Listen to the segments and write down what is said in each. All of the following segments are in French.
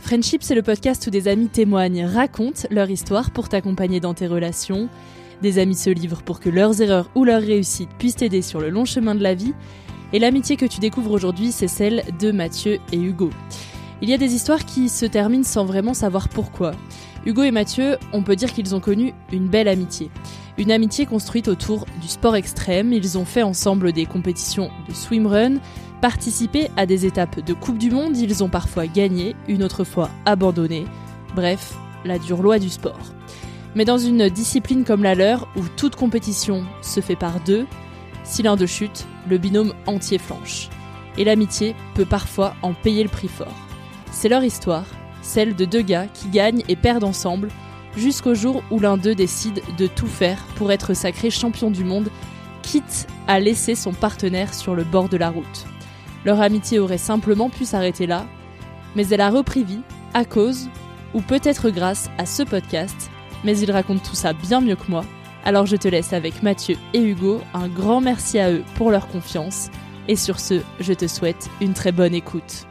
Friendship, c'est le podcast où des amis témoignent, racontent leur histoire pour t'accompagner dans tes relations. Des amis se livrent pour que leurs erreurs ou leurs réussites puissent t'aider sur le long chemin de la vie. Et l'amitié que tu découvres aujourd'hui, c'est celle de Mathieu et Hugo. Il y a des histoires qui se terminent sans vraiment savoir pourquoi. Hugo et Mathieu, on peut dire qu'ils ont connu une belle amitié. Une amitié construite autour du sport extrême. Ils ont fait ensemble des compétitions de swimrun, participé à des étapes de Coupe du Monde, ils ont parfois gagné, une autre fois abandonné. Bref, la dure loi du sport. Mais dans une discipline comme la leur, où toute compétition se fait par deux, si l'un de chute, le binôme entier flanche. Et l'amitié peut parfois en payer le prix fort. C'est leur histoire, celle de deux gars qui gagnent et perdent ensemble, jusqu'au jour où l'un d'eux décide de tout faire pour être sacré champion du monde, quitte à laisser son partenaire sur le bord de la route. Leur amitié aurait simplement pu s'arrêter là, mais elle a repris vie à cause, ou peut-être grâce à ce podcast, mais ils racontent tout ça bien mieux que moi. Alors je te laisse avec Mathieu et Hugo, un grand merci à eux pour leur confiance, et sur ce, je te souhaite une très bonne écoute.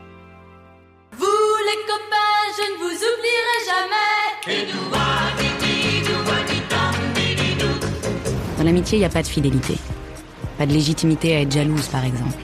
Vous les copains, je ne vous oublierai jamais. Dans l'amitié, il n'y a pas de fidélité. Pas de légitimité à être jalouse, par exemple.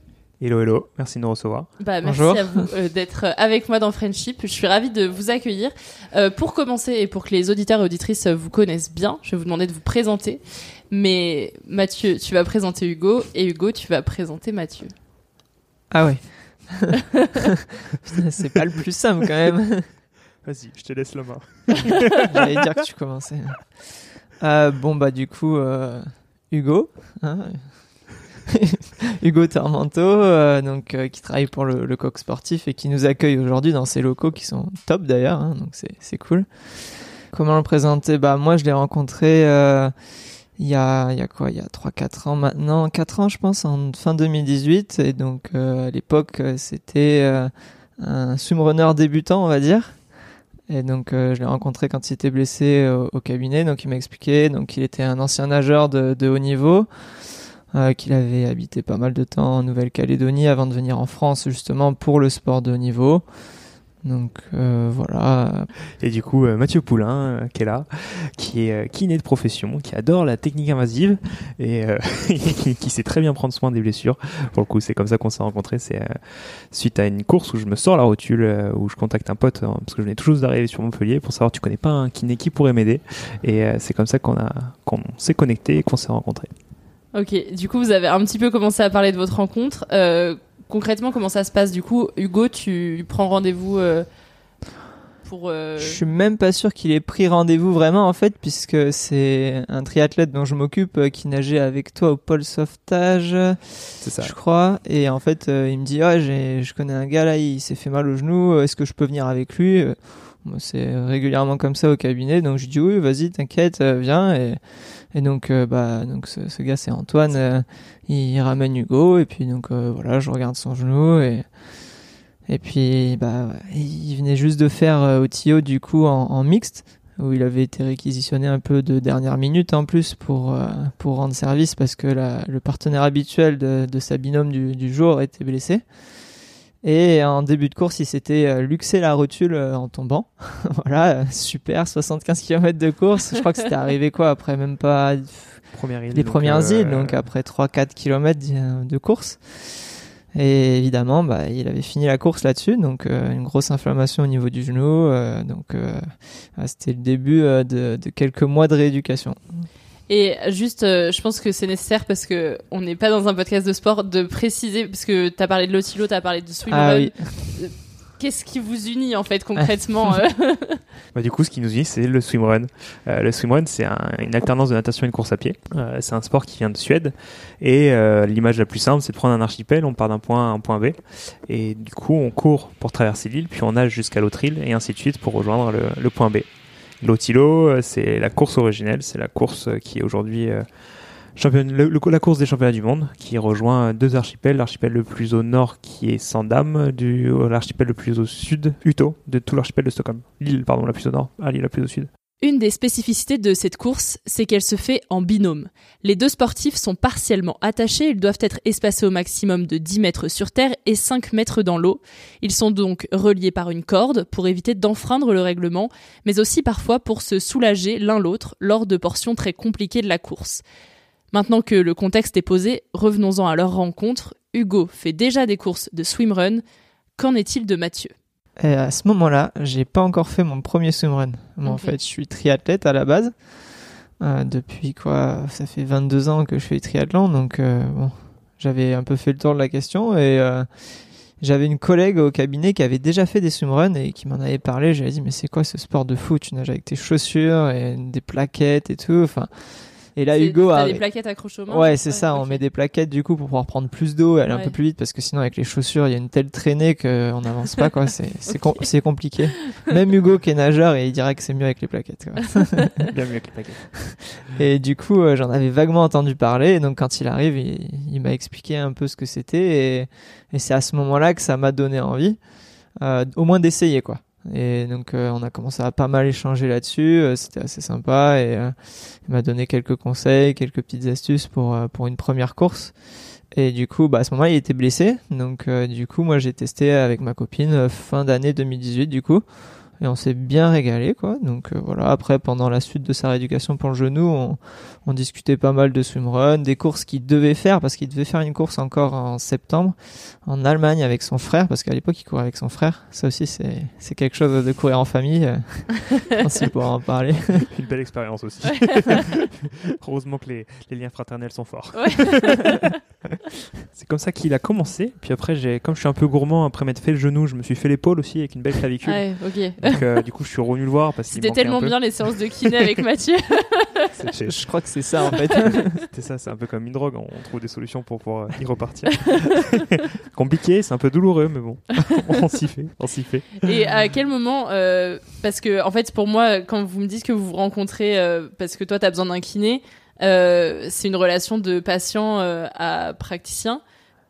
Hello, hello, merci de nous recevoir. Bah, merci Bonjour. à vous euh, d'être avec moi dans Friendship. Je suis ravie de vous accueillir. Euh, pour commencer et pour que les auditeurs et auditrices vous connaissent bien, je vais vous demander de vous présenter. Mais Mathieu, tu vas présenter Hugo et Hugo, tu vas présenter Mathieu. Ah ouais. C'est pas le plus simple quand même. Vas-y, je te laisse la main. J'allais dire que tu commençais. Euh, bon bah du coup, euh, Hugo. hein. Hugo Tormento, euh, donc euh, qui travaille pour le, le coq sportif et qui nous accueille aujourd'hui dans ses locaux qui sont top d'ailleurs, hein, donc c'est cool. Comment le présenter? Bah moi je l'ai rencontré euh, il y a il y a quoi? Il y a 3 4 ans maintenant, 4 ans je pense en fin 2018 et donc euh, à l'époque euh, c'était euh, un swimrunner débutant, on va dire. Et donc euh, je l'ai rencontré quand il était blessé au, au cabinet, donc il m'a expliqué donc il était un ancien nageur de, de haut niveau. Euh, qu'il avait habité pas mal de temps en Nouvelle-Calédonie avant de venir en France justement pour le sport de haut niveau. Donc euh, voilà. Et du coup, euh, Mathieu Poulain, euh, qui est là, qui est kiné de profession, qui adore la technique invasive et qui, sait très bien prendre soin des blessures. Pour le coup, c'est comme ça qu'on s'est rencontrés. C'est suite à une course où je me sors la rotule, où je contacte un pote, parce que je venais juste d'arriver sur Montpellier, pour savoir tu connais pas un kiné qui pourrait m'aider? Et c'est comme ça qu'on a qu'on s'est connecté et qu'on s'est rencontrés. Ok, du coup, vous avez un petit peu commencé à parler de votre rencontre. Euh, concrètement, comment ça se passe Du coup, Hugo, tu prends rendez-vous euh, pour. euh, Je suis même pas sûr qu'il ait pris rendez-vous vraiment en fait, puisque c'est un triathlète dont je m'occupe euh, qui nageait avec toi au pôle sauvetage, ça. je crois. Et en fait, euh, il me dit ah j'ai, je connais un gars là, il s'est fait mal au genou, est-ce que je peux venir avec lui? Moi, C'est régulièrement comme ça au cabinet, donc je dis oui, vas-y, t'inquiète, viens. Et, et donc euh, bah donc ce, ce gars c'est Antoine, euh, il ramène Hugo et puis donc euh, voilà, je regarde son genou et et puis, bah, il venait juste de faire au TIO du coup en, en mixte, où il avait été réquisitionné un peu de dernière minute en plus pour, euh, pour rendre service parce que la- le partenaire habituel de, de sa binôme du, du jour était blessé. Et en début de course, il s'était euh, luxé la rotule euh, en tombant. voilà, euh, super, 75 km de course. Je crois que c'était arrivé quoi après même pas Première île, les premières euh, îles, donc après 3-4 km de de course. Et évidemment, bah, il avait fini la course là-dessus, donc euh, une grosse inflammation au niveau du genou. euh, donc euh, ah, c'était le début de, de quelques mois de rééducation. Et juste, euh, je pense que c'est nécessaire parce que on n'est pas dans un podcast de sport de préciser parce que t'as parlé de l'otilo, t'as parlé de swimrun. Ah oui. Euh, Qu'est-ce qui vous unit en fait concrètement euh Bah, du coup, ce qui nous unit, c'est le swimrun. Euh, le swimrun, c'est un- une alternance de natation et de course à pied. Euh, c'est un sport qui vient de Suède. Et l'image la plus simple, c'est de prendre un archipel, on part d'un point A à un point B. Et du coup, on court pour traverser l'île, puis on nage jusqu'à l'autre île, et ainsi de suite pour rejoindre le, le point B. L'Otilo, euh, c'est la course originelle, c'est la course euh, qui est aujourd'hui euh, championne, la course des championnats du monde, qui rejoint deux archipels, l'archipel le plus au nord qui est Sandam, l'archipel le plus au sud, Uto, de tout l'archipel de Stockholm. L'île, pardon, la plus au nord, ah, l'île la plus au sud. Une des spécificités de cette course, c'est qu'elle se fait en binôme. Les deux sportifs sont partiellement attachés, ils doivent être espacés au maximum de 10 mètres sur terre et 5 mètres dans l'eau. Ils sont donc reliés par une corde pour éviter d'enfreindre le règlement, mais aussi parfois pour se soulager l'un l'autre lors de portions très compliquées de la course. Maintenant que le contexte est posé, revenons-en à leur rencontre. Hugo fait déjà des courses de swimrun. Qu'en est-il de Mathieu? Et à ce moment-là, j'ai pas encore fait mon premier swimrun. Moi, En fait, je suis triathlète à la base. Euh, depuis quoi Ça fait 22 ans que je fais triathlon, donc euh, bon, j'avais un peu fait le tour de la question et euh, j'avais une collègue au cabinet qui avait déjà fait des swimruns et qui m'en avait parlé. J'avais dit mais c'est quoi ce sport de fou? Tu nages avec tes chaussures et des plaquettes et tout. Enfin, et là Hugo a des plaquettes accrochées aux mains Ouais, c'est ça. On met des plaquettes du coup pour pouvoir prendre plus d'eau et aller un peu plus vite parce que sinon avec les chaussures il y a une telle traînée qu'on n'avance pas quoi. C'est c'est com- c'est compliqué. Même Hugo qui est nageur et il dirait que c'est mieux avec les plaquettes. quoi. Bien mieux avec les plaquettes. Et du coup, euh, j'en avais vaguement entendu parler. Et donc, quand il arrive, il, il m'a expliqué un peu ce que c'était. Et, et c'est à ce moment-là que ça m'a donné envie, euh, au moins d'essayer, quoi. Et donc, euh, on a commencé à pas mal échanger là-dessus. euh, c'était assez sympa. Et euh, il m'a donné quelques conseils, quelques petites astuces pour, euh, pour une première course. Et du coup, bah, à ce moment-là, il était blessé. Donc, euh, du coup, moi, j'ai testé avec ma copine euh, fin d'année 2018, du coup. Et on s'est bien régalé, quoi. Donc, voilà. Après, pendant la suite de sa rééducation pour le genou, on, on discutait pas mal de swimrun, des courses qu'il devait faire, parce qu'il devait faire une course encore en septembre, en Allemagne avec son frère, parce qu'à l'époque, il courait avec son frère. Ça aussi, c'est, c'est quelque chose de courir en famille. euh, qu'il pourra en parler. Une belle expérience aussi. Heureusement que les, les liens fraternels sont forts. c'est comme ça qu'il a commencé. Puis après, j'ai, comme je suis un peu gourmand, après m'être fait le genou, je me suis fait l'épaule aussi avec une belle clavicule. Ouais. Donc, euh, du coup, je suis revenu le voir parce qu'il C'était un tellement peu. bien les séances de kiné avec Mathieu. Je crois que c'est ça, en fait. c'est ça, c'est un peu comme une drogue. On trouve des solutions pour pouvoir y repartir. Compliqué, c'est un peu douloureux, mais bon, on s'y fait, on s'y fait. Et à quel moment, euh, parce que en fait pour moi, quand vous me dites que vous vous rencontrez euh, parce que toi tu as besoin d'un kiné, euh, c'est une relation de patient euh, à praticien.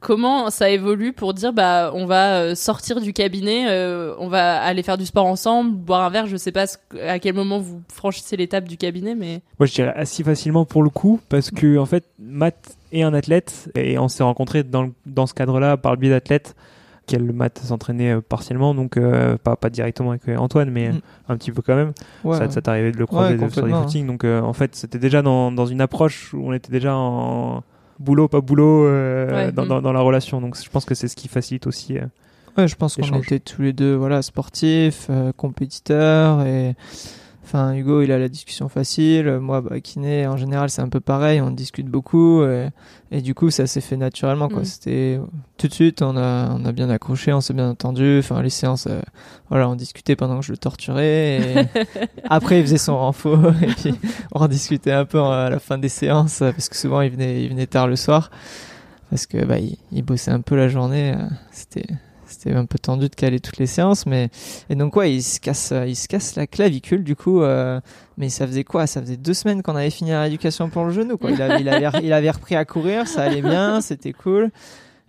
Comment ça évolue pour dire bah on va euh, sortir du cabinet, euh, on va aller faire du sport ensemble, boire un verre, je sais pas ce- à quel moment vous franchissez l'étape du cabinet, mais Moi, je dirais assez facilement pour le coup, parce que en fait, Matt et un athlète. Et on s'est rencontrés dans, le- dans ce cadre-là par le biais d'athlètes qu'elle Matt s'entraînait euh, partiellement, donc euh, pas, pas directement avec Antoine, mais Mm. un petit peu quand même. Ouais, ça ça t'arrivait de le croiser Ouais, de- sur des footings. Donc euh, en fait, c'était déjà dans, dans une approche où on était déjà en boulot, pas boulot euh, Ouais, dans, dans, dans la relation. Donc je pense que c'est ce qui facilite aussi. euh, Ouais, je pense qu'on était tous les deux voilà sportifs, euh, compétiteurs et enfin Hugo il a la discussion facile, moi bah, kiné en général c'est un peu pareil, on discute beaucoup et, et du coup ça s'est fait naturellement quoi. Mm. C'était tout de suite on a on a bien accroché, on s'est bien entendu, enfin les séances euh, voilà on discutait pendant que je le torturais et après il faisait son renfort et puis on rediscutait un peu à la fin des séances parce que souvent il venait il venait tard le soir parce que bah il, il bossait un peu la journée, euh, c'était c'était un peu tendu de caler toutes les séances mais et donc ouais il se casse il se casse la clavicule du coup euh, mais ça faisait quoi? Ça faisait deux semaines qu'on avait fini la rééducation pour le genou quoi. Il avait, il avait, il avait repris à courir ça allait bien c'était cool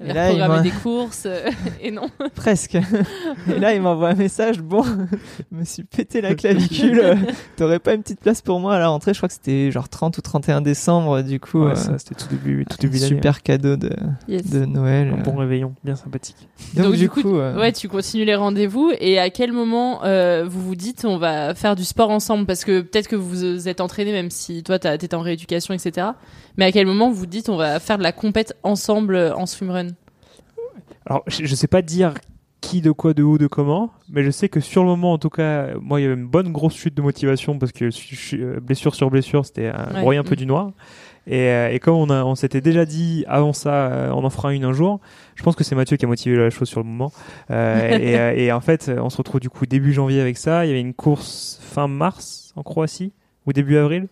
A là m'a- des courses euh, et non. presque et là il m'envoie un message bon je me suis pété la clavicule t'aurais pas une petite place pour moi à la rentrée je crois que c'était genre 30 ou 31 décembre du coup Ouais, euh, c'était tout début, tout début d'année. super cadeau de, Yes. de Noël Un bon réveillon, bien sympathique. donc, du coup, euh, ouais, tu continues les rendez-vous et à quel moment euh, vous vous dites on va faire du sport ensemble? Parce que peut-être que vous vous êtes entraîné même si toi t'étais en rééducation etc. Mais à quel moment vous dites on va faire de la compète ensemble euh, en swimrun? Alors, je, je sais pas dire qui, de quoi, de où, de comment, mais je sais que sur le moment, en tout cas, moi, il y avait une bonne grosse chute de motivation parce que euh, blessure sur blessure, c'était un Ouais. un peu du noir. Et, euh, et comme on, a, on s'était déjà dit avant ça, on en fera une un jour, je pense que c'est Mathieu qui a motivé la chose sur le moment. Euh, et, et en fait, on se retrouve du coup début janvier avec ça. Il y avait une course fin mars en Croatie, ou début avril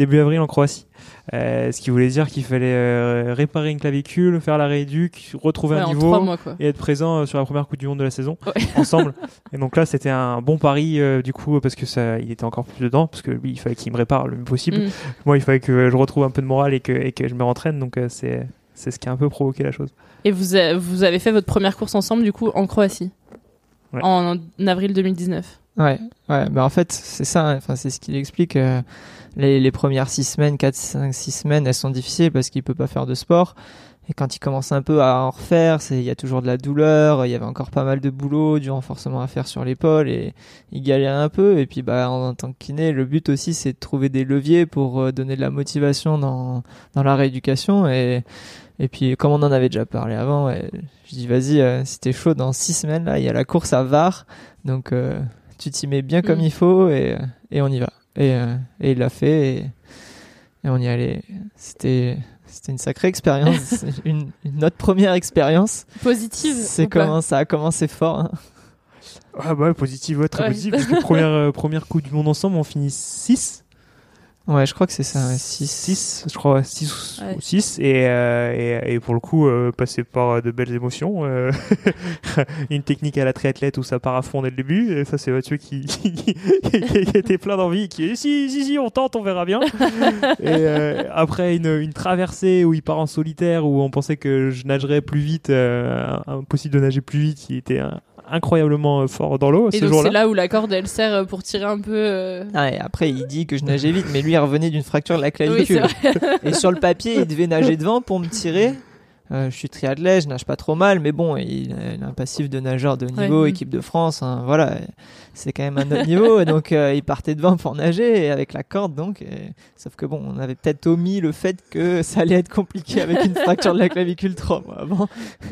Début avril en Croatie. Euh, ce qui voulait dire qu'il fallait euh, réparer une clavicule, faire la rééduque, retrouver Ouais, un niveau mois, et être présent euh, sur la première Coupe du Monde de la saison Ouais. ensemble. Et donc là, c'était un bon pari du coup parce que ça, il était encore plus dedans parce que lui, il fallait qu'il me répare le mieux possible. Mm. Moi, il fallait que je retrouve un peu de morale et que, et que je me rentraîne. Donc c'est c'est ce qui a un peu provoqué la chose. Et vous, a- vous avez fait votre première course ensemble du coup en Croatie? Ouais. en, en avril 2019. Ouais, ouais, bah en fait, c'est ça, hein. enfin, c'est ce qu'il explique. euh, les, les premières six semaines, 4, 5, 6 semaines, elles sont difficiles parce qu'il peut pas faire de sport. Et quand il commence un peu à en refaire, il y a toujours de la douleur, il y avait encore pas mal de boulot, du renforcement à faire sur l'épaule et il galère un peu. Et puis, bah, en, tant que kiné, le but aussi, c'est de trouver des leviers pour euh, donner de la motivation dans, dans la rééducation. Et, et puis, comme on en avait déjà parlé avant, je dis, vas-y, euh, si t'es chaud, dans six semaines, là, il y a la course à Var. Donc, euh, tu t'y mets bien comme Mm. il faut et, et on y va. Et, euh, et il l'a fait et, et on y allait. C'était, c'était une sacrée expérience. Une, une notre première expérience. Positive. C'est comment ça a commencé fort. hein. Ah bah ouais, positif, ouais, très Ouais. positif. parce que première euh, première Coupe du Monde ensemble, on finit 6 Ouais, je crois que c'est ça. 6. 6, je crois, 6 Ouais. ou 6. Et, euh, et, et pour le coup, euh, passer par euh, de belles émotions. euh, une technique à la triathlète où ça part à fond dès le début. Et ça, c'est Mathieu qui, qui, qui- qui était plein d'envie, qui est si, si, si, on tente, on verra bien. et euh, après, une, une traversée où il part en solitaire, où on pensait que je nagerais plus vite, euh, impossible de nager plus vite, il était euh, incroyablement euh, fort dans l'eau Et ce donc jour-là. c'est là où la corde elle sert euh, pour tirer un peu. euh, Ah, et après, il dit que je nageais vite, mais lui, il revenait d'une fracture de la clavicule. Oui, et sur le papier, il devait nager devant pour me tirer. Euh, je suis triathlète, je nage pas trop mal, mais bon, il a, il a un passif de nageur de haut niveau, équipe de France, hein, voilà, c'est quand même un autre niveau. Et donc, euh, il partait devant pour nager et avec la corde, donc. et- sauf que bon, on avait peut-être omis le fait que ça allait être compliqué avec une fracture de la clavicule trois mois avant.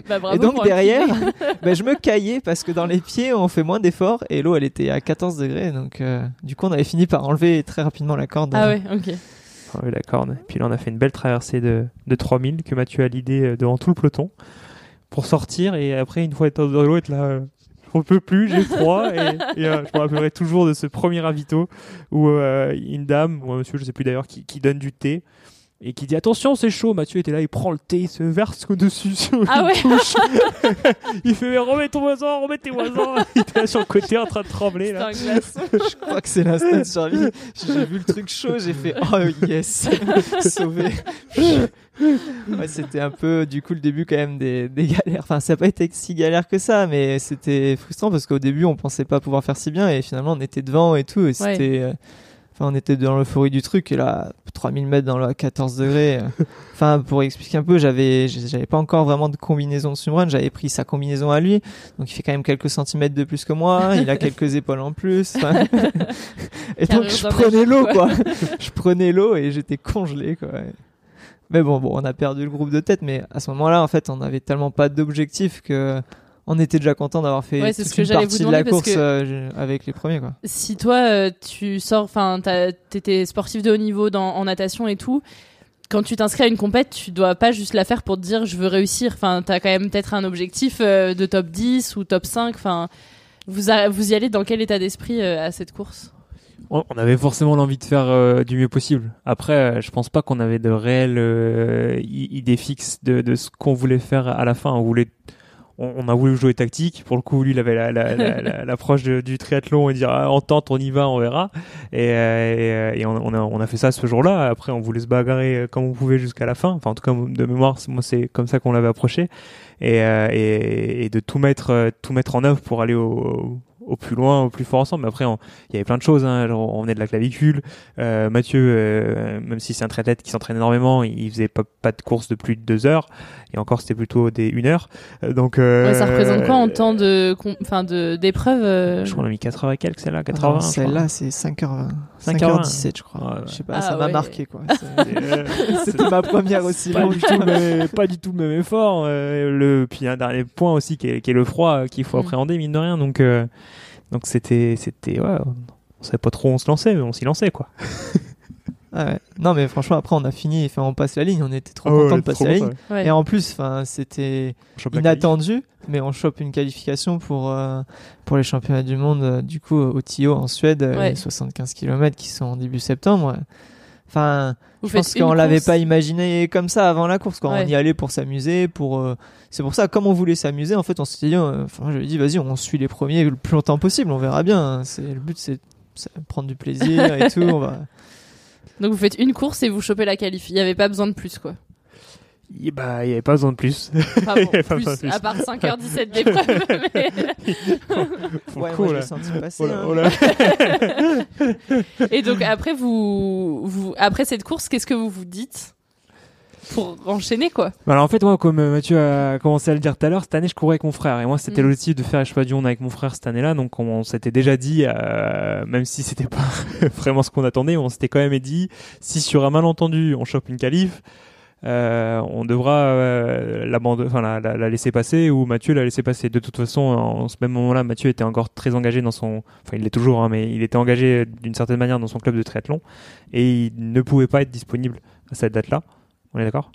Bah, bravo et donc derrière, ben, je me caillais parce que dans les pieds, on fait moins d'efforts et l'eau, elle était à 14 degrés, donc euh, du coup, on avait fini par enlever très rapidement la corde. Ah ouais, ok. Ah oui, la corne. Puis là, on a fait une belle traversée de, de 3000 que Mathieu a l'idée euh, devant tout le peloton pour sortir. Et après, une fois être dans l'eau, être là, euh, on peut plus, j'ai froid. et et, euh, je me rappellerai toujours de ce premier ravito où euh, une dame, ou un monsieur, je sais plus d'ailleurs, qui, qui donne du thé. Et qui dit attention c'est chaud Mathieu était là il prend le thé il se verse au-dessus sur Ah une ouais. touche il fait mais remets ton voisin remets tes voisins il était là sur le côté en train de trembler là. Je crois que c'est l'instinct de survie. J'ai vu le truc chaud, j'ai fait oh yes, sauvé. ouais, c'était un peu du coup le début quand même des, des galères. Enfin, ça n'a pas été si galère que ça, mais c'était frustrant parce qu'au début on pensait pas pouvoir faire si bien et finalement on était devant et tout et c'était. euh, Enfin, on était dans l'euphorie du truc et là, 3000 mètres dans le 14 degrés. euh, Enfin, pour expliquer un peu, j'avais, j'avais pas encore vraiment de combinaison de swimrun. J'avais pris sa combinaison à lui, donc il fait quand même quelques centimètres de plus que moi. Il a quelques épaules en plus. Enfin, et donc je prenais l'eau, quoi. quoi. je prenais l'eau et j'étais congelé, quoi. Mais bon, bon, on a perdu le groupe de tête, mais à ce moment-là, en fait, on avait tellement pas d'objectif que on était déjà content d'avoir fait Ouais, toute ce que une partie de la course euh, avec les premiers, quoi. Si toi, euh, tu sors, enfin, t'étais sportif de haut niveau dans, en natation et tout, quand tu t'inscris à une compète, tu dois pas juste la faire pour te dire je veux réussir. Enfin, t'as quand même peut-être un objectif euh, de top 10 ou top 5. Enfin, vous, a- vous y allez dans quel état d'esprit à cette course? On avait forcément l'envie de faire euh, du mieux possible. Après, euh, je pense pas qu'on avait de réelles euh, idées fixes de, de ce qu'on voulait faire à la fin. On voulait, on, a voulu jouer tactique. Pour le coup, lui, il avait la- la- la- la- l'approche de- du triathlon et dire ah, on tente, on y va, on verra. Et, euh, et, et on, on a, on a fait ça ce jour-là. Après, on voulait se bagarrer comme on pouvait jusqu'à la fin. Enfin, en tout cas, de mémoire, c'est- moi, c'est comme ça qu'on l'avait approché. Et, euh, et, de tout mettre, tout mettre en œuvre pour aller au, au plus loin, au plus fort ensemble. Mais après, on- il y avait plein de choses. Hein. Genre, on venait de la clavicule. Euh, Mathieu, euh, même si c'est un triathlète qui s'entraîne énormément, il faisait pas, pas de course de plus de deux heures. Et encore, c'était plutôt des une heure. Euh, Donc, euh, Ouais, Ça représente quoi en temps de, enfin, de d'épreuve euh, Je crois qu'on a mis 80 et quelques, celle-là, Ah 80. non, je Celle-là, c'est 5h20. 5h20. 5h17, je crois. Ouais, ouais. Je sais pas, Ah ça m'a ouais. marqué, quoi. Euh, C'était ma première aussi pas longue. du tout même, pas du tout le même effort euh, le puis un dernier point aussi qui est, qui est le froid euh, qu'il faut Mm. appréhender mine de rien donc euh, donc c'était c'était ouais on savait pas trop où on se lançait mais on s'y lançait quoi Ah ouais. Non, mais franchement, après, on a fini, enfin, on passe la ligne, on était trop Ah ouais, content on de passer la ligne. ouais. Et en plus, enfin, c'était inattendu, mais on chope une qualification pour, euh, pour les championnats du monde, euh, du coup, au Tio en Suède, Ouais. les 75 km qui sont en début septembre. Enfin, Vous je pense qu'on une l'avait course. pas imaginé comme ça avant la course. Quand Ouais. on y allait pour s'amuser, pour euh, c'est pour ça comme on voulait s'amuser, en fait, on s'était dit, euh, enfin, je lui ai dit, vas-y, on suit les premiers le plus longtemps possible, on verra bien. hein. C'est le but, c'est c'est prendre du plaisir et tout. On va... Donc vous faites une course et vous chopez la qualif. Il y avait pas besoin de plus quoi. Et bah il y avait pas besoin de plus Enfin bon, avait pas plus, besoin de plus. à part 5h17 d'épreuve. mais- Ouais, moi, coup, je senti passer. Oh là, hein. oh là. Et donc après vous, vous après cette course, qu'est-ce que vous vous dites? Pour enchaîner quoi Bah Alors en fait, moi, comme euh, Mathieu a commencé à le dire tout à l'heure, cette année, je courais avec mon frère. Et moi, c'était Mm. l'objectif de faire les choix du monde avec mon frère cette année-là. Donc, on, on s'était déjà dit, euh, même si c'était pas vraiment ce qu'on attendait, on s'était quand même dit, si sur un malentendu, on chope une qualif, euh, on devra euh, enfin, la, la, la laisser passer ou Mathieu la laisser passer. De toute façon, en ce même moment-là, Mathieu était encore très engagé dans son, enfin il l'est toujours, hein, mais il était engagé d'une certaine manière dans son club de triathlon et il ne pouvait pas être disponible à cette date-là. On est d'accord?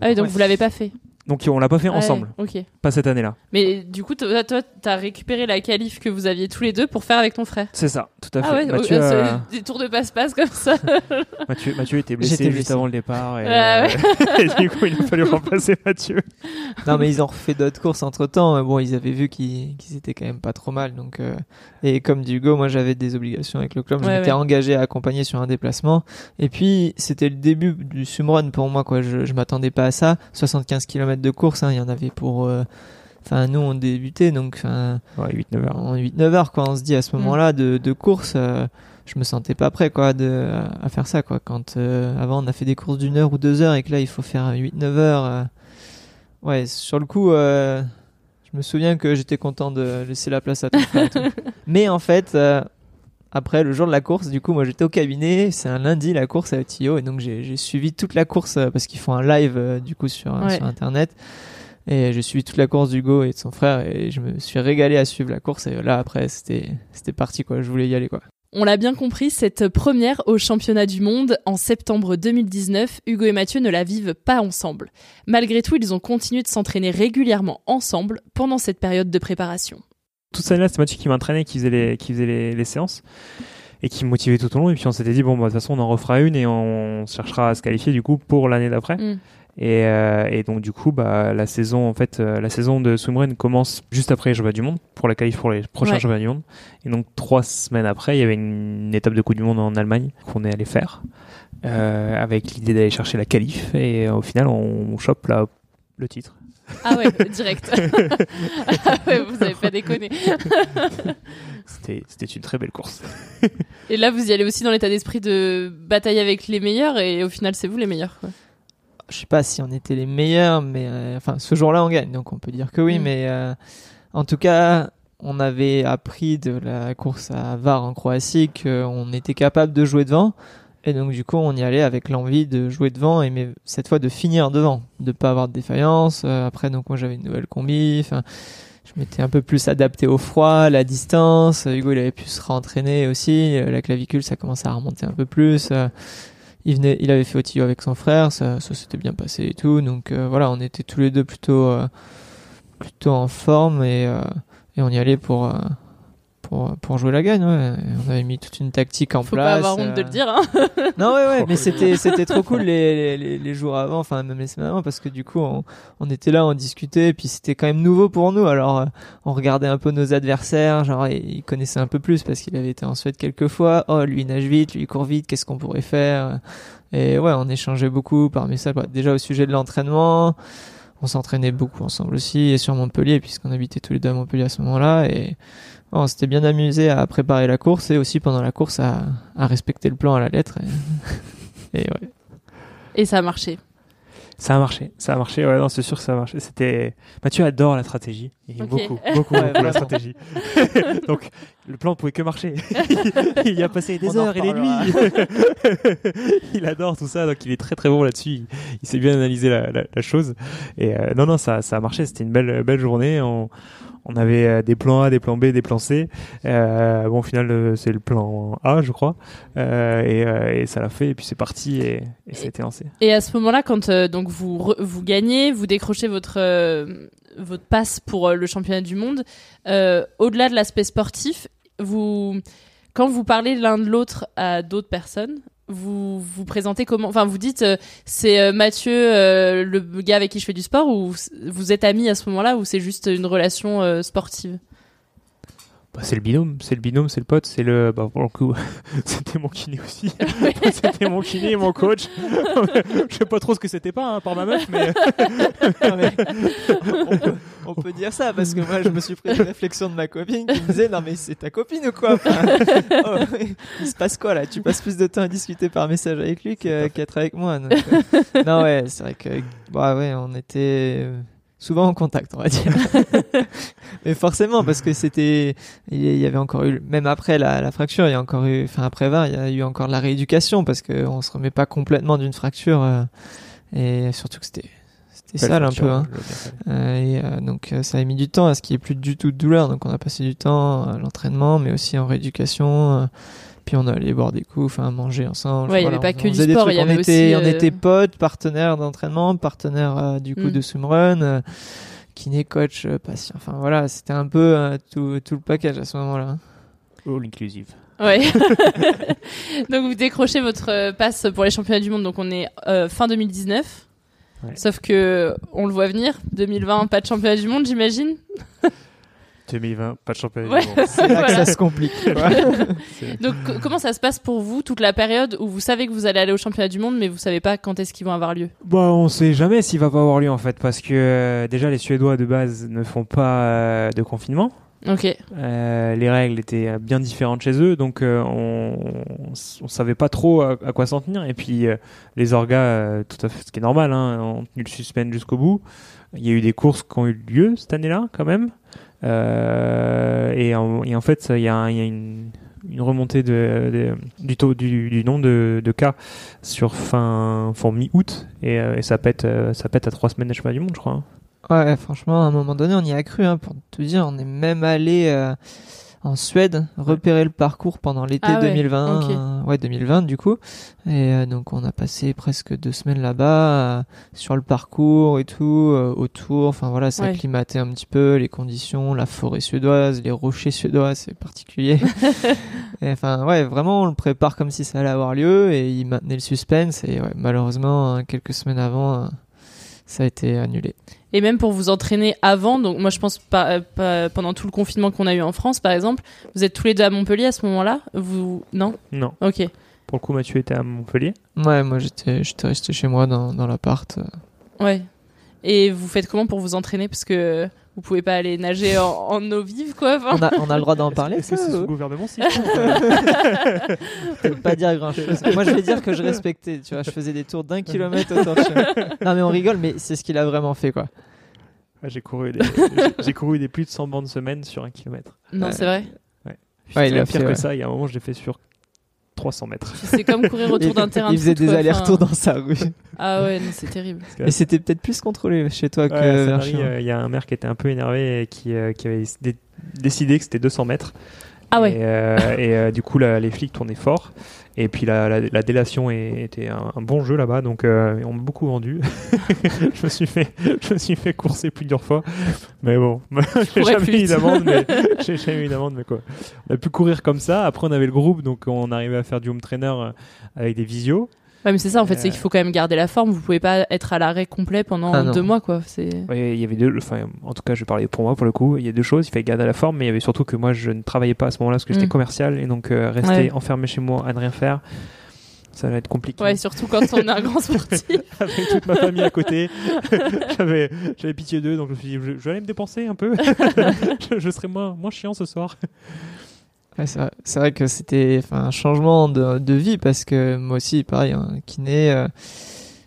Ah oui, donc Ouais. vous l'avez pas fait. Donc on l'a pas fait Ouais, ensemble, Ok. pas cette année-là. Mais du coup, toi, toi, t'as récupéré la qualif que vous aviez tous les deux pour faire avec ton frère. C'est ça, tout à fait. Ah ouais, Mathieu, oh, euh, des tours de passe-passe comme ça. Mathieu, Mathieu était blessé J'étais juste blessé. avant le départ et, Ah euh, et du coup il a fallu remplacer Mathieu. Non, mais ils ont refait d'autres courses entre temps. Bon, ils avaient vu qu'ils qu'ils étaient quand même pas trop mal. Donc, euh, et comme dit Hugo, moi j'avais des obligations avec le club. Je m'étais ouais. engagé à accompagner sur un déplacement. Et puis, c'était le début du swimrun pour moi. Quoi. Je, je m'attendais pas à ça. 75 km de course, hein, il y en avait pour. euh, Enfin, nous on débutait donc Ouais, 8-9 heures. en 8-9 heures. Quoi. On se dit à ce Mm. moment-là de, de course. euh, je me sentais pas prêt quoi de à faire ça quoi quand euh, avant on a fait des courses d'une heure ou deux heures et que là il faut faire 8-9 heures euh, ouais sur le coup euh, je me souviens que j'étais content de laisser la place à ton frère et tout. mais en fait euh, après le jour de la course du coup moi j'étais au cabinet. C'est un lundi la course à Tio et donc j'ai suivi toute la course euh, parce qu'ils font un live euh, du coup sur, Ouais. sur internet. Et j'ai suivi toute la course d'Hugo et de son frère. Et je me suis régalé à suivre la course. Et là après c'était c'était parti quoi. Je voulais y aller quoi. On l'a bien compris, cette première au championnat du monde en septembre 2019, Hugo et Mathieu ne la vivent pas ensemble. Malgré tout, ils ont continué de s'entraîner régulièrement ensemble pendant cette période de préparation. Toute cette année-là, c'est Mathieu qui m'entraînait, qui faisait les, qui faisait les, les séances et qui me motivait tout au long. Et puis on s'était dit bon, bah, de toute façon, on en refera une et on cherchera à se qualifier du coup pour l'année d'après. Mm. Et, euh, et donc du coup, bah, la saison en fait, euh, la saison de swimrun commence juste après les Championnats du Monde pour la qualif pour les prochains Ouais. Championnats du Monde. Et donc trois semaines après, il y avait une, une étape de Coupe du Monde en Allemagne qu'on est allé faire euh, avec l'idée d'aller chercher la qualif. Et euh, au final, on, on chope la, Le titre. Ah ouais, direct. ah ouais, vous avez pas déconné. C'était c'était une très belle course. Et là, vous y allez aussi dans l'état d'esprit de bataille avec les meilleurs, et au final, c'est vous les meilleurs. Quoi. Je sais pas si on était les meilleurs, mais euh, enfin, ce jour-là, on gagne, donc on peut dire que oui. Mm. Mais euh, en tout cas, on avait appris de la course à Var en Croatie qu'on était capable de jouer devant. Et donc, du coup, on y allait avec l'envie de jouer devant et mais cette fois de finir devant, de pas avoir de défaillance. Euh, après, donc, moi, j'avais une nouvelle combi. Enfin, je m'étais un peu plus adapté au froid, la distance. Hugo, il avait pu se rentraîner aussi. Euh, La clavicule, ça commençait à remonter un peu plus. Euh, il venait, il avait fait au tuyau avec son frère. Ça, ça s'était bien passé et tout. Donc, euh, voilà, on était tous les deux plutôt, euh, plutôt en forme et, euh, et on y allait pour, euh, pour, pour jouer la gagne. Ouais. On avait mis toute une tactique en Faut place. pas avoir honte de euh, le dire. Hein. non, ouais, ouais, mais c'était, c'était trop cool les, les, les, les jours avant, enfin, même les semaines avant, parce que du coup, on, on était là, on discutait, et puis c'était quand même nouveau pour nous. Alors, euh, on regardait un peu nos adversaires, genre, et il connaissait un peu plus parce qu'il avait été en Suède quelques fois. Oh, lui, il nage vite, lui, il court vite, qu'est-ce qu'on pourrait faire? Et ouais, on échangeait beaucoup par message, quoi. déjà au sujet de l'entraînement. On s'entraînait beaucoup ensemble aussi, et sur Montpellier, puisqu'on habitait tous les deux à Montpellier à ce moment-là, et on s'était bien amusé à préparer la course et aussi pendant la course à, à respecter le plan à la lettre. Et, et ouais. Et ça a marché. Ça a marché, ça a marché, ouais, non, c'est sûr que ça a marché. C'était. Mathieu adore la stratégie. Il aime Ok. beaucoup, beaucoup, Ouais, beaucoup la stratégie. Donc, le plan ne pouvait que marcher. il y a passé des On heures et des nuits. il adore tout ça, donc il est très très bon là-dessus. Il, il sait bien analyser la, la, la chose. Et euh, non, non, ça, ça a marché. C'était une belle, belle journée. On, on avait euh, des plans A, des plans B, des plans C. Euh, bon, au final, euh, c'est le plan A, je crois. Euh, et, et ça l'a fait. Et puis c'est parti et, et ça a été lancé. Et à ce moment-là, quand euh, donc vous vous gagnez, vous décrochez votre votre passe pour le championnat du monde. Au-delà de l'aspect sportif, vous quand vous parlez l'un de l'autre à d'autres personnes, vous vous présentez comment Enfin, vous dites euh, c'est euh, Mathieu, euh, le gars avec qui je fais du sport, ou vous êtes amis à ce moment-là, ou c'est juste une relation euh, sportive? Bah, c'est le binôme, c'est le binôme, c'est le pote, c'est le. Bah, pour le coup, c'était mon kiné aussi. c'était mon kiné et mon coach. Je sais pas trop ce que c'était pas hein, par ma meuf, mais. Non, mais on, peut, on peut dire ça parce que moi je me suis pris une réflexion de ma copine qui me disait non mais c'est ta copine ou quoi? Oh, Il se passe quoi là? Tu passes plus de temps à discuter par message avec lui que- qu'à être avec moi. donc, euh, non ouais c'est vrai que bah ouais on était euh, souvent en contact on va dire. mais forcément parce que c'était il y avait encore eu même après la, la fracture il y a encore eu enfin après 20 il y a eu encore de la rééducation parce que on se remet pas complètement d'une fracture euh, et surtout que c'était Belle sale un peu hein. Euh, et euh, donc euh, ça a mis du temps à ce qu'il n'y ait plus du tout de douleur. Donc on a passé du temps à l'entraînement, mais aussi en rééducation. euh, puis on allait boire des coups, enfin manger ensemble. Ouais, il y Voilà, avait pas on- que on du sport, il y on avait était, aussi, on euh, était potes, partenaires d'entraînement, partenaires euh, du coup Mm. de swimrun, euh, kiné coach, euh, patient. Enfin voilà, c'était un peu euh, tout, tout le package à ce moment-là. All inclusive. Ouais. donc vous décrochez votre passe pour les championnats du monde. Donc on est euh, fin 2019. Ouais. Sauf que on le voit venir. 2020, pas de championnat du monde, j'imagine. 2020, pas de championnat Ouais. du monde. C'est là que ça se complique. Donc co- comment ça se passe pour vous toute la période où vous savez que vous allez aller au championnat du monde, mais vous savez pas quand est-ce qu'ils vont avoir lieu? Bah, on sait jamais s'il va pas avoir lieu en fait, parce que euh, déjà les Suédois de base ne font pas euh, de confinement. Ok. Euh, les règles étaient bien différentes chez eux, donc euh, on, on savait pas trop à, quoi s'en tenir. Et puis euh, les orgas, euh, tout à fait, ce qui est normal, hein, ont tenu le suspense jusqu'au bout. Il y a eu des courses qui ont eu lieu cette année-là, quand même. Et, en, fait, il y a, une, remontée de, de- du taux nombre de, de cas sur fin, fin mi-août, et, ça pète, ça pète à trois semaines des championnats du monde, je crois. hein. Ouais, franchement, à un moment donné, on y a cru. Hein, pour te dire, on est même allé euh, en Suède repérer le parcours pendant l'été Ah ouais, 2020. ok. euh, ouais, 2020 du coup. Et euh, donc, on a passé presque deux semaines là-bas sur le parcours et tout, autour. Enfin voilà, ça Ouais. un petit peu les conditions, la forêt suédoise, les rochers suédois, c'est particulier. Et Enfin ouais, vraiment, on le prépare comme si ça allait avoir lieu et il maintenait le suspense. Et ouais, malheureusement, hein, quelques semaines avant, ça a été annulé. Et même pour vous entraîner avant, donc moi je pense pas, euh, pas- pendant tout le confinement qu'on a eu en France par exemple, vous êtes tous les deux à Montpellier à ce moment-là? Vous non? Non. Ok. Pour le coup, Mathieu était à Montpellier. Ouais, moi j'étais j'étais resté chez moi dans, dans l'appart. euh. Ouais. Et vous faites comment pour vous entraîner? Parce que vous pouvez pas aller nager en, en eau vive, quoi. enfin. On a, on a le droit d'en parler, Est-ce que ça c'est sous gouvernement si? Pas dire grand chose. Moi, je vais dire que je respectais. Tu vois, je faisais des tours d'un kilomètre autour de chez moi. Non, mais on rigole, mais c'est ce qu'il a vraiment fait, quoi. Ouais, J'ai couru, des- j'ai- couru des plus de 100 bandes semaine sur un kilomètre. Non, Ouais. c'est vrai. Ouais. Ouais, il a pire fait, que ouais. ça, il y a un moment, je l'ai fait sur 300 mètres. C'est comme courir autour d'un terrain de Il faisait des allers-retours dans sa rue. Ah ouais, non, c'est terrible. Et c'était peut-être plus contrôlé chez toi que vers Sanary, chez moi. euh, il y a un maire qui était un peu énervé et qui, euh, qui avait dé- décidé que c'était 200 mètres. Ah ouais. Et, euh, et, euh, du coup, là, les flics tournaient fort. Et puis la, la, la délation est- était un, un bon jeu là-bas, donc euh, on m'a beaucoup vendu. je me suis fait, je me suis fait courser plusieurs fois, mais bon, j'ai jamais eu d'amende, mais j'ai jamais eu d'amende, mais quoi. On a pu courir comme ça. Après, on avait le groupe, donc on arrivait à faire du home trainer euh, avec des visios. Ouais, mais c'est ça, en fait, c'est Euh, qu'il faut quand même garder la forme. Vous pouvez pas être à l'arrêt complet pendant Ah deux mois, quoi. C'est. Ouais, il y avait deux, enfin, en tout cas, je parlais pour moi pour le coup. Il y a deux choses. Il fallait garder la forme, mais il y avait surtout que moi, je ne travaillais pas à ce moment-là parce que j'étais Mm. commercial et donc euh, rester Ouais. enfermé chez moi à ne rien faire, ça allait être compliqué. Ouais, surtout quand on est un grand sportif. Avec toute ma famille à côté, j'avais, j'avais pitié d'eux, donc je me suis dit, je, je vais aller me dépenser un peu. je, je serai moins, moins chiant ce soir. Ouais, c'est vrai, que c'était un changement de, de vie parce que moi aussi, pareil, un kiné, euh,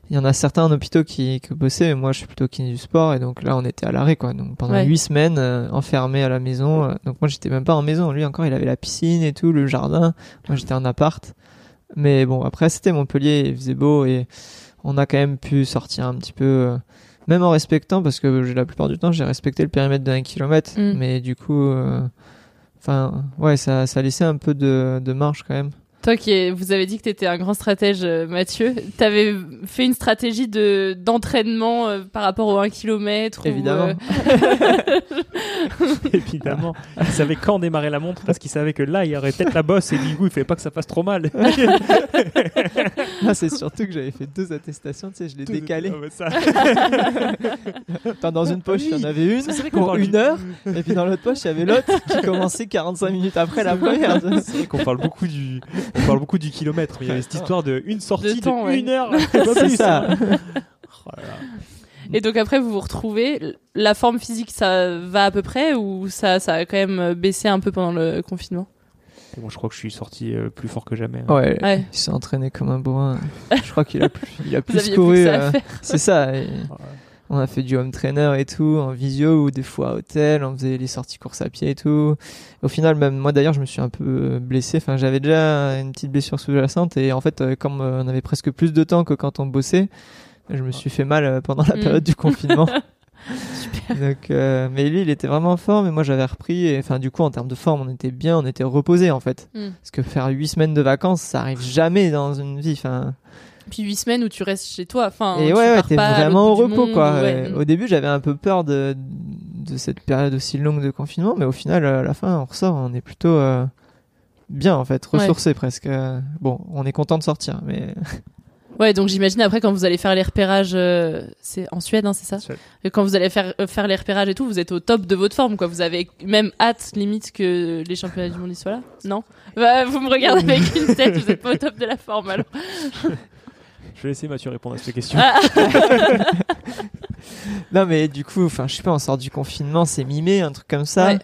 il y en a certains en hôpitaux qui, qui bossaient, mais moi je suis plutôt kiné du sport et donc là on était à l'arrêt quoi. Donc pendant Ouais. huit semaines euh, enfermé à la maison. euh, donc moi j'étais même pas en maison, lui encore il avait la piscine et tout, le jardin. Moi j'étais en appart. Mais bon après c'était Montpellier, il faisait beau et on a quand même pu sortir un petit peu. même en respectant, parce que la plupart du temps j'ai respecté le périmètre d'un kilomètre, Mm. mais du coup, euh, Enfin, ouais, ça, ça laissait un peu de, de marge quand même. Toi qui est- vous avez dit que tu étais un grand stratège, euh, Mathieu, tu avais fait une stratégie de d'entraînement euh, par rapport au 1 km Évidemment. Évidemment. Il savait quand démarrer la montre parce qu'il savait que là, il y aurait peut-être la bosse et du coup, il fallait pas que ça fasse trop mal. Là, c'est surtout que j'avais fait deux attestations, tu sais, je l'ai décalé. Ah ouais, ça. Enfin, dans une poche, il y en avait une C'est vrai qu'on pour une du- heure, et puis dans l'autre poche, il y avait l'autre qui commençait 45 minutes après la première. C'est vrai qu'on parle beaucoup du, on parle beaucoup du kilomètre, mais il y avait cette histoire de une sortie de, temps, ouais. une heure. C'est ça. Oh là là. Et donc après, vous vous retrouvez. La forme physique, ça va à peu près ou ça, ça a quand même baissé un peu pendant le confinement? Moi, je crois que je suis sorti euh, plus fort que jamais. hein. Ouais, Ouais. il s'est entraîné comme un bourrin. Je crois qu'il a plus, il a plus couru. euh, faire. C'est ça. et On a fait du home trainer et tout, en visio ou des fois à hôtel, on faisait les sorties course à pied et tout. Au final, même moi d'ailleurs, je me suis un peu euh, blessé. Enfin, j'avais déjà une petite blessure sous-jacente et en fait, euh, comme euh, on avait presque plus de temps que quand on bossait, je me suis fait mal pendant la Mm. période du confinement. Super. Donc, euh, mais lui, il était vraiment en forme et moi j'avais repris. Et enfin, du coup, en termes de forme, on était bien, on était reposé en fait. Mm. Parce que faire huit semaines de vacances, ça arrive jamais dans une vie. Enfin, Puis huit semaines où tu restes chez toi. Enfin, et tu ouais, ouais, pars t'es vraiment au repos, monde, quoi. ouais. Au début, j'avais un peu peur de, de cette période aussi longue de confinement, mais au final, à la fin, on ressort, on est plutôt euh, bien, en fait, Ouais. ressourcé presque. Bon, on est content de sortir, mais Ouais, donc j'imagine après quand vous allez faire les repérages, euh, c'est en Suède, hein, c'est ça Suède. Et quand vous allez faire euh, faire les repérages et tout, vous êtes au top de votre forme, quoi. Vous avez même hâte, limite, que les championnats du monde y soient là Non? Bah, Vous me regardez avec une tête, vous êtes pas au top de la forme alors. Je vais laisser Mathieu répondre à cette question. Ah. non, mais du coup, enfin, je sais pas, on sort du confinement, c'est mimé, un truc comme ça. Ouais.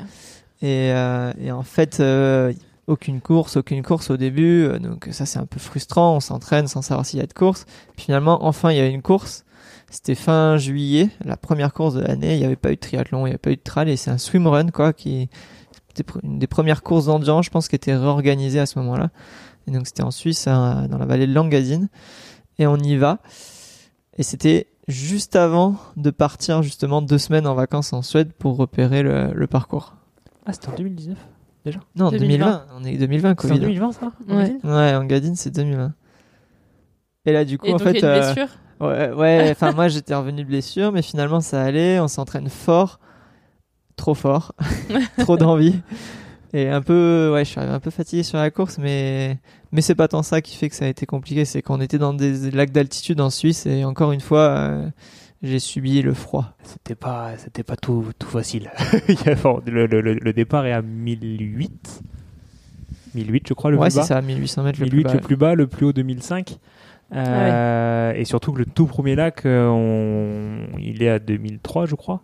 Et, euh, et en fait, euh, aucune course, aucune course au début. euh, donc ça, c'est un peu frustrant. On s'entraîne sans savoir s'il y a de course. Puis finalement, enfin, il y a une course. C'était fin juillet, la première course de l'année. Il n'y avait pas eu de triathlon, il n'y avait pas eu de trail. Et c'est un swimrun, quoi, qui c'était pr- une des premières courses d'endurance, je pense, qui était réorganisée à ce moment-là. Et donc c'était en Suisse, hein, dans la vallée de Langasine. Et on y va. Et c'était juste avant de partir justement deux semaines en vacances en Suède pour repérer le, le parcours. Ah, c'était en 2019 déjà Non, 2020. 2020. On est 2020, C'est en Covid. 2020 ça Ouais. Ouais, en Gadine, c'est 2020. Et là, du coup, Et en donc fait. y a une euh, blessure ouais, ouais, enfin, moi, j'étais revenu de blessure, mais finalement, ça allait. On s'entraîne fort. Trop fort. trop d'envie. Et un peu, ouais, je suis arrivé un peu fatigué sur la course, mais, mais c'est pas tant ça qui fait que ça a été compliqué. C'est qu'on était dans des lacs d'altitude en Suisse et encore une fois, euh, j'ai subi le froid. C'était pas, c'était pas tout, tout facile. Le, le- le- le départ est à 1008. 1008, je crois, le ouais, plus c'est bas. ça, 1800 mètres le 1008 plus bas. le plus bas, le plus haut 2005. Euh, Et surtout que le tout premier lac, euh, on... il est à 2003, je crois.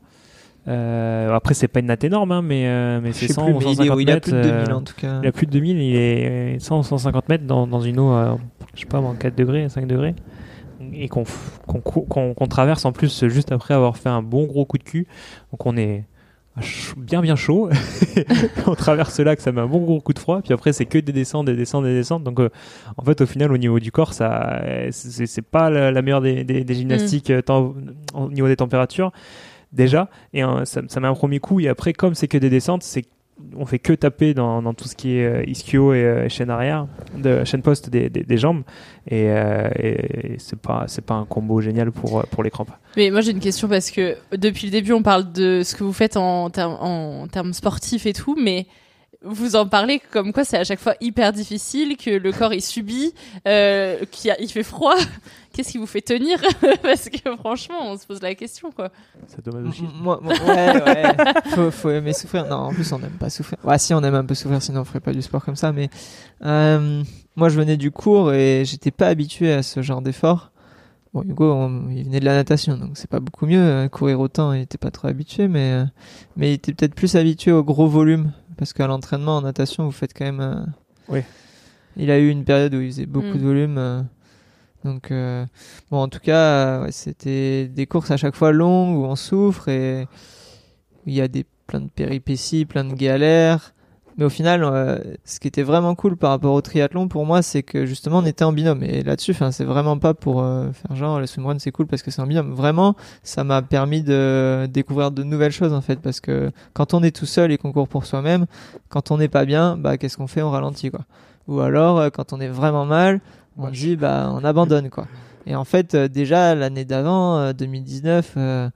Euh, après, c'est pas une natte énorme, hein, mais, euh, mais c'est sais 100 plus, ou mais il est- 150 il a mètres. plus de 2000 euh, en tout cas. Il a plus de 2000, il est 100 ou 150 mètres dans, dans une eau, euh, je sais pas, en 4 degrés, 5 degrés. Et qu'on qu'on- qu'on traverse en plus juste après avoir fait un bon gros coup de cul. Donc on est bien bien chaud. on traverse ce lac, ça met un bon gros coup de froid. Puis après, c'est que des descentes, des descentes, des descentes. Donc euh, en fait, au final, au niveau du corps, ça, euh, c'est pas la, la meilleure des, des- des gymnastiques euh, tant au niveau des températures déjà. Et euh, ça, ça met un premier coup. Et après, comme c'est que des descentes, c'est on fait que taper dans, tout ce qui est euh, ischio et euh, chaîne arrière, de chaîne poste des, des, jambes. Et, euh, et- et c'est pas pas un combo génial pour pour les crampes. Mais moi j'ai une question parce que depuis le début on parle de ce que vous faites en, termes en termes sportifs et tout, mais vous en parlez comme quoi c'est à chaque fois hyper difficile, que le corps il subit, euh, qu'il il fait froid. Qu'est-ce qui vous fait tenir? Parce que franchement on se pose la question quoi. Ça dommage aussi. Moi, moi- ouais, ouais. faut, faut aimer souffrir. Non, en plus, on n'aime pas souffrir. Ouais, si, on aime un peu souffrir, sinon on ferait pas du sport comme ça. Mais euh, moi, je venais du cours et j'étais pas habitué à ce genre d'effort. Bon, Hugo, on- il venait de la natation, donc c'est pas beaucoup mieux. euh, Courir autant, il était pas trop habitué, mais, euh, mais il était peut-être plus habitué au gros volume. Parce qu'à l'entraînement, en natation, vous faites quand même. euh, Oui. Il a eu une période où il faisait beaucoup Mm. de volume. euh, donc, euh, bon, en tout cas, euh, ouais, c'était des courses à chaque fois longues où on souffre et il y a des plein de péripéties, plein de galères. Mais au final, euh, ce qui était vraiment cool par rapport au triathlon pour moi, c'est que justement on était en binôme. Et là-dessus, enfin, c'est vraiment pas pour euh, faire genre le swimrun c'est cool parce que c'est en binôme. Vraiment, ça m'a permis de découvrir de nouvelles choses en fait, parce que quand on est tout seul et qu'on court pour soi-même, quand on n'est pas bien, bah qu'est-ce qu'on fait? On ralentit quoi. Ou alors euh, quand on est vraiment mal, on dit bah on abandonne quoi. Et en fait, euh, déjà l'année d'avant, euh, 2019, euh,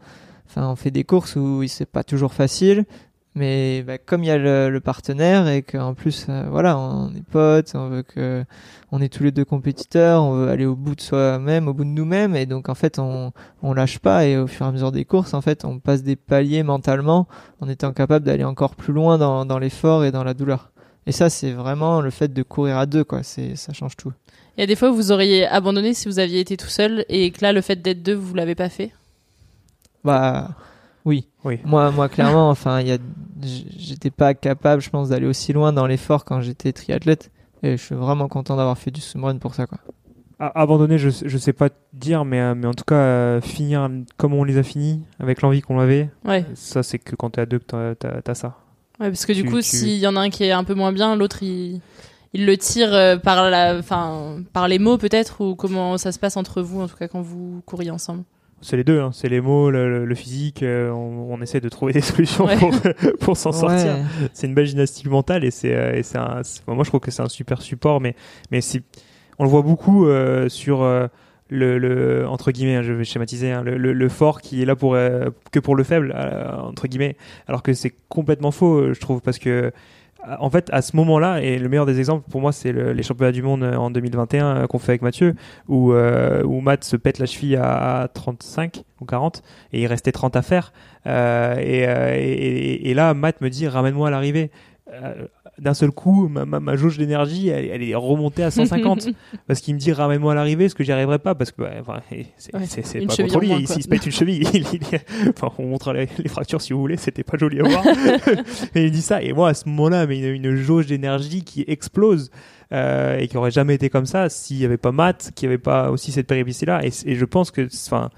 enfin on fait des courses où c'est pas toujours facile, mais bah, comme il y a le, le partenaire et qu'en plus euh, voilà on est potes, on veut que on est tous les deux compétiteurs, on veut aller au bout de soi-même, au bout de nous-mêmes, et donc en fait on on lâche pas et au fur et à mesure des courses en fait on passe des paliers mentalement en étant capable d'aller encore plus loin dans, dans l'effort et dans la douleur. Et ça c'est vraiment le fait de courir à deux quoi, c'est ça change tout. Il y a des fois où vous auriez abandonné si vous aviez été tout seul et que là le fait d'être deux vous l'avez pas fait? Bah oui. Oui. Moi, moi clairement, enfin, il y a, j'étais pas capable, je pense, d'aller aussi loin dans l'effort quand j'étais triathlète. Et je suis vraiment content d'avoir fait du swimrun pour ça, quoi. Abandonner, je, je sais pas te dire, mais, euh, mais en tout cas, euh, finir comme on les a finis, avec l'envie qu'on avait, Ouais. ça c'est que quand t'es à deux que t'as- t'as t'as ça. Ouais, parce que du Tu- coup, tu- s'il y en a un qui est un peu moins bien, l'autre il, il le tire euh, par la, enfin, par les mots peut-être ou comment ça se passe entre vous en tout cas quand vous courriez ensemble? C'est les deux, hein. c'est les mots, le, le- le physique, euh, on, on essaie de trouver des solutions Ouais. pour, pour s'en Ouais. sortir. C'est une belle gymnastique mentale et c'est euh, un, moi je trouve que c'est un super support, mais, mais c'est- on le voit beaucoup euh, sur euh, le, le, entre guillemets, hein, je vais schématiser, hein, le, le, le fort qui est là pour, euh, que pour le faible, euh, entre guillemets, alors que c'est complètement faux, je trouve, parce que en fait, à ce moment-là, et le meilleur des exemples pour moi, c'est le- les championnats du monde euh, en 2021 euh, qu'on fait avec Mathieu, où, euh, où Matt se pète la cheville à 35 ou 40, et il restait 30 à faire. Et- et là, Matt me dit ramène-moi à l'arrivée. D'un seul coup, ma, ma, ma jauge d'énergie, elle, elle est remontée à 150 parce qu'il me dit ramène-moi à l'arrivée, ce que j'y arriverai pas parce que bah, enfin, c'est Ouais, pas contre lui. moins, Il- se pète une cheville, il, il- enfin, on montre les, les fractures si vous voulez, c'était pas joli à voir. et il dit ça, et moi à ce moment-là, mais une, une jauge d'énergie qui explose. euh, et qui aurait jamais été comme ça s'il y avait pas Matt, qui avait pas aussi cette péripétie là. Et, et je pense que, enfin,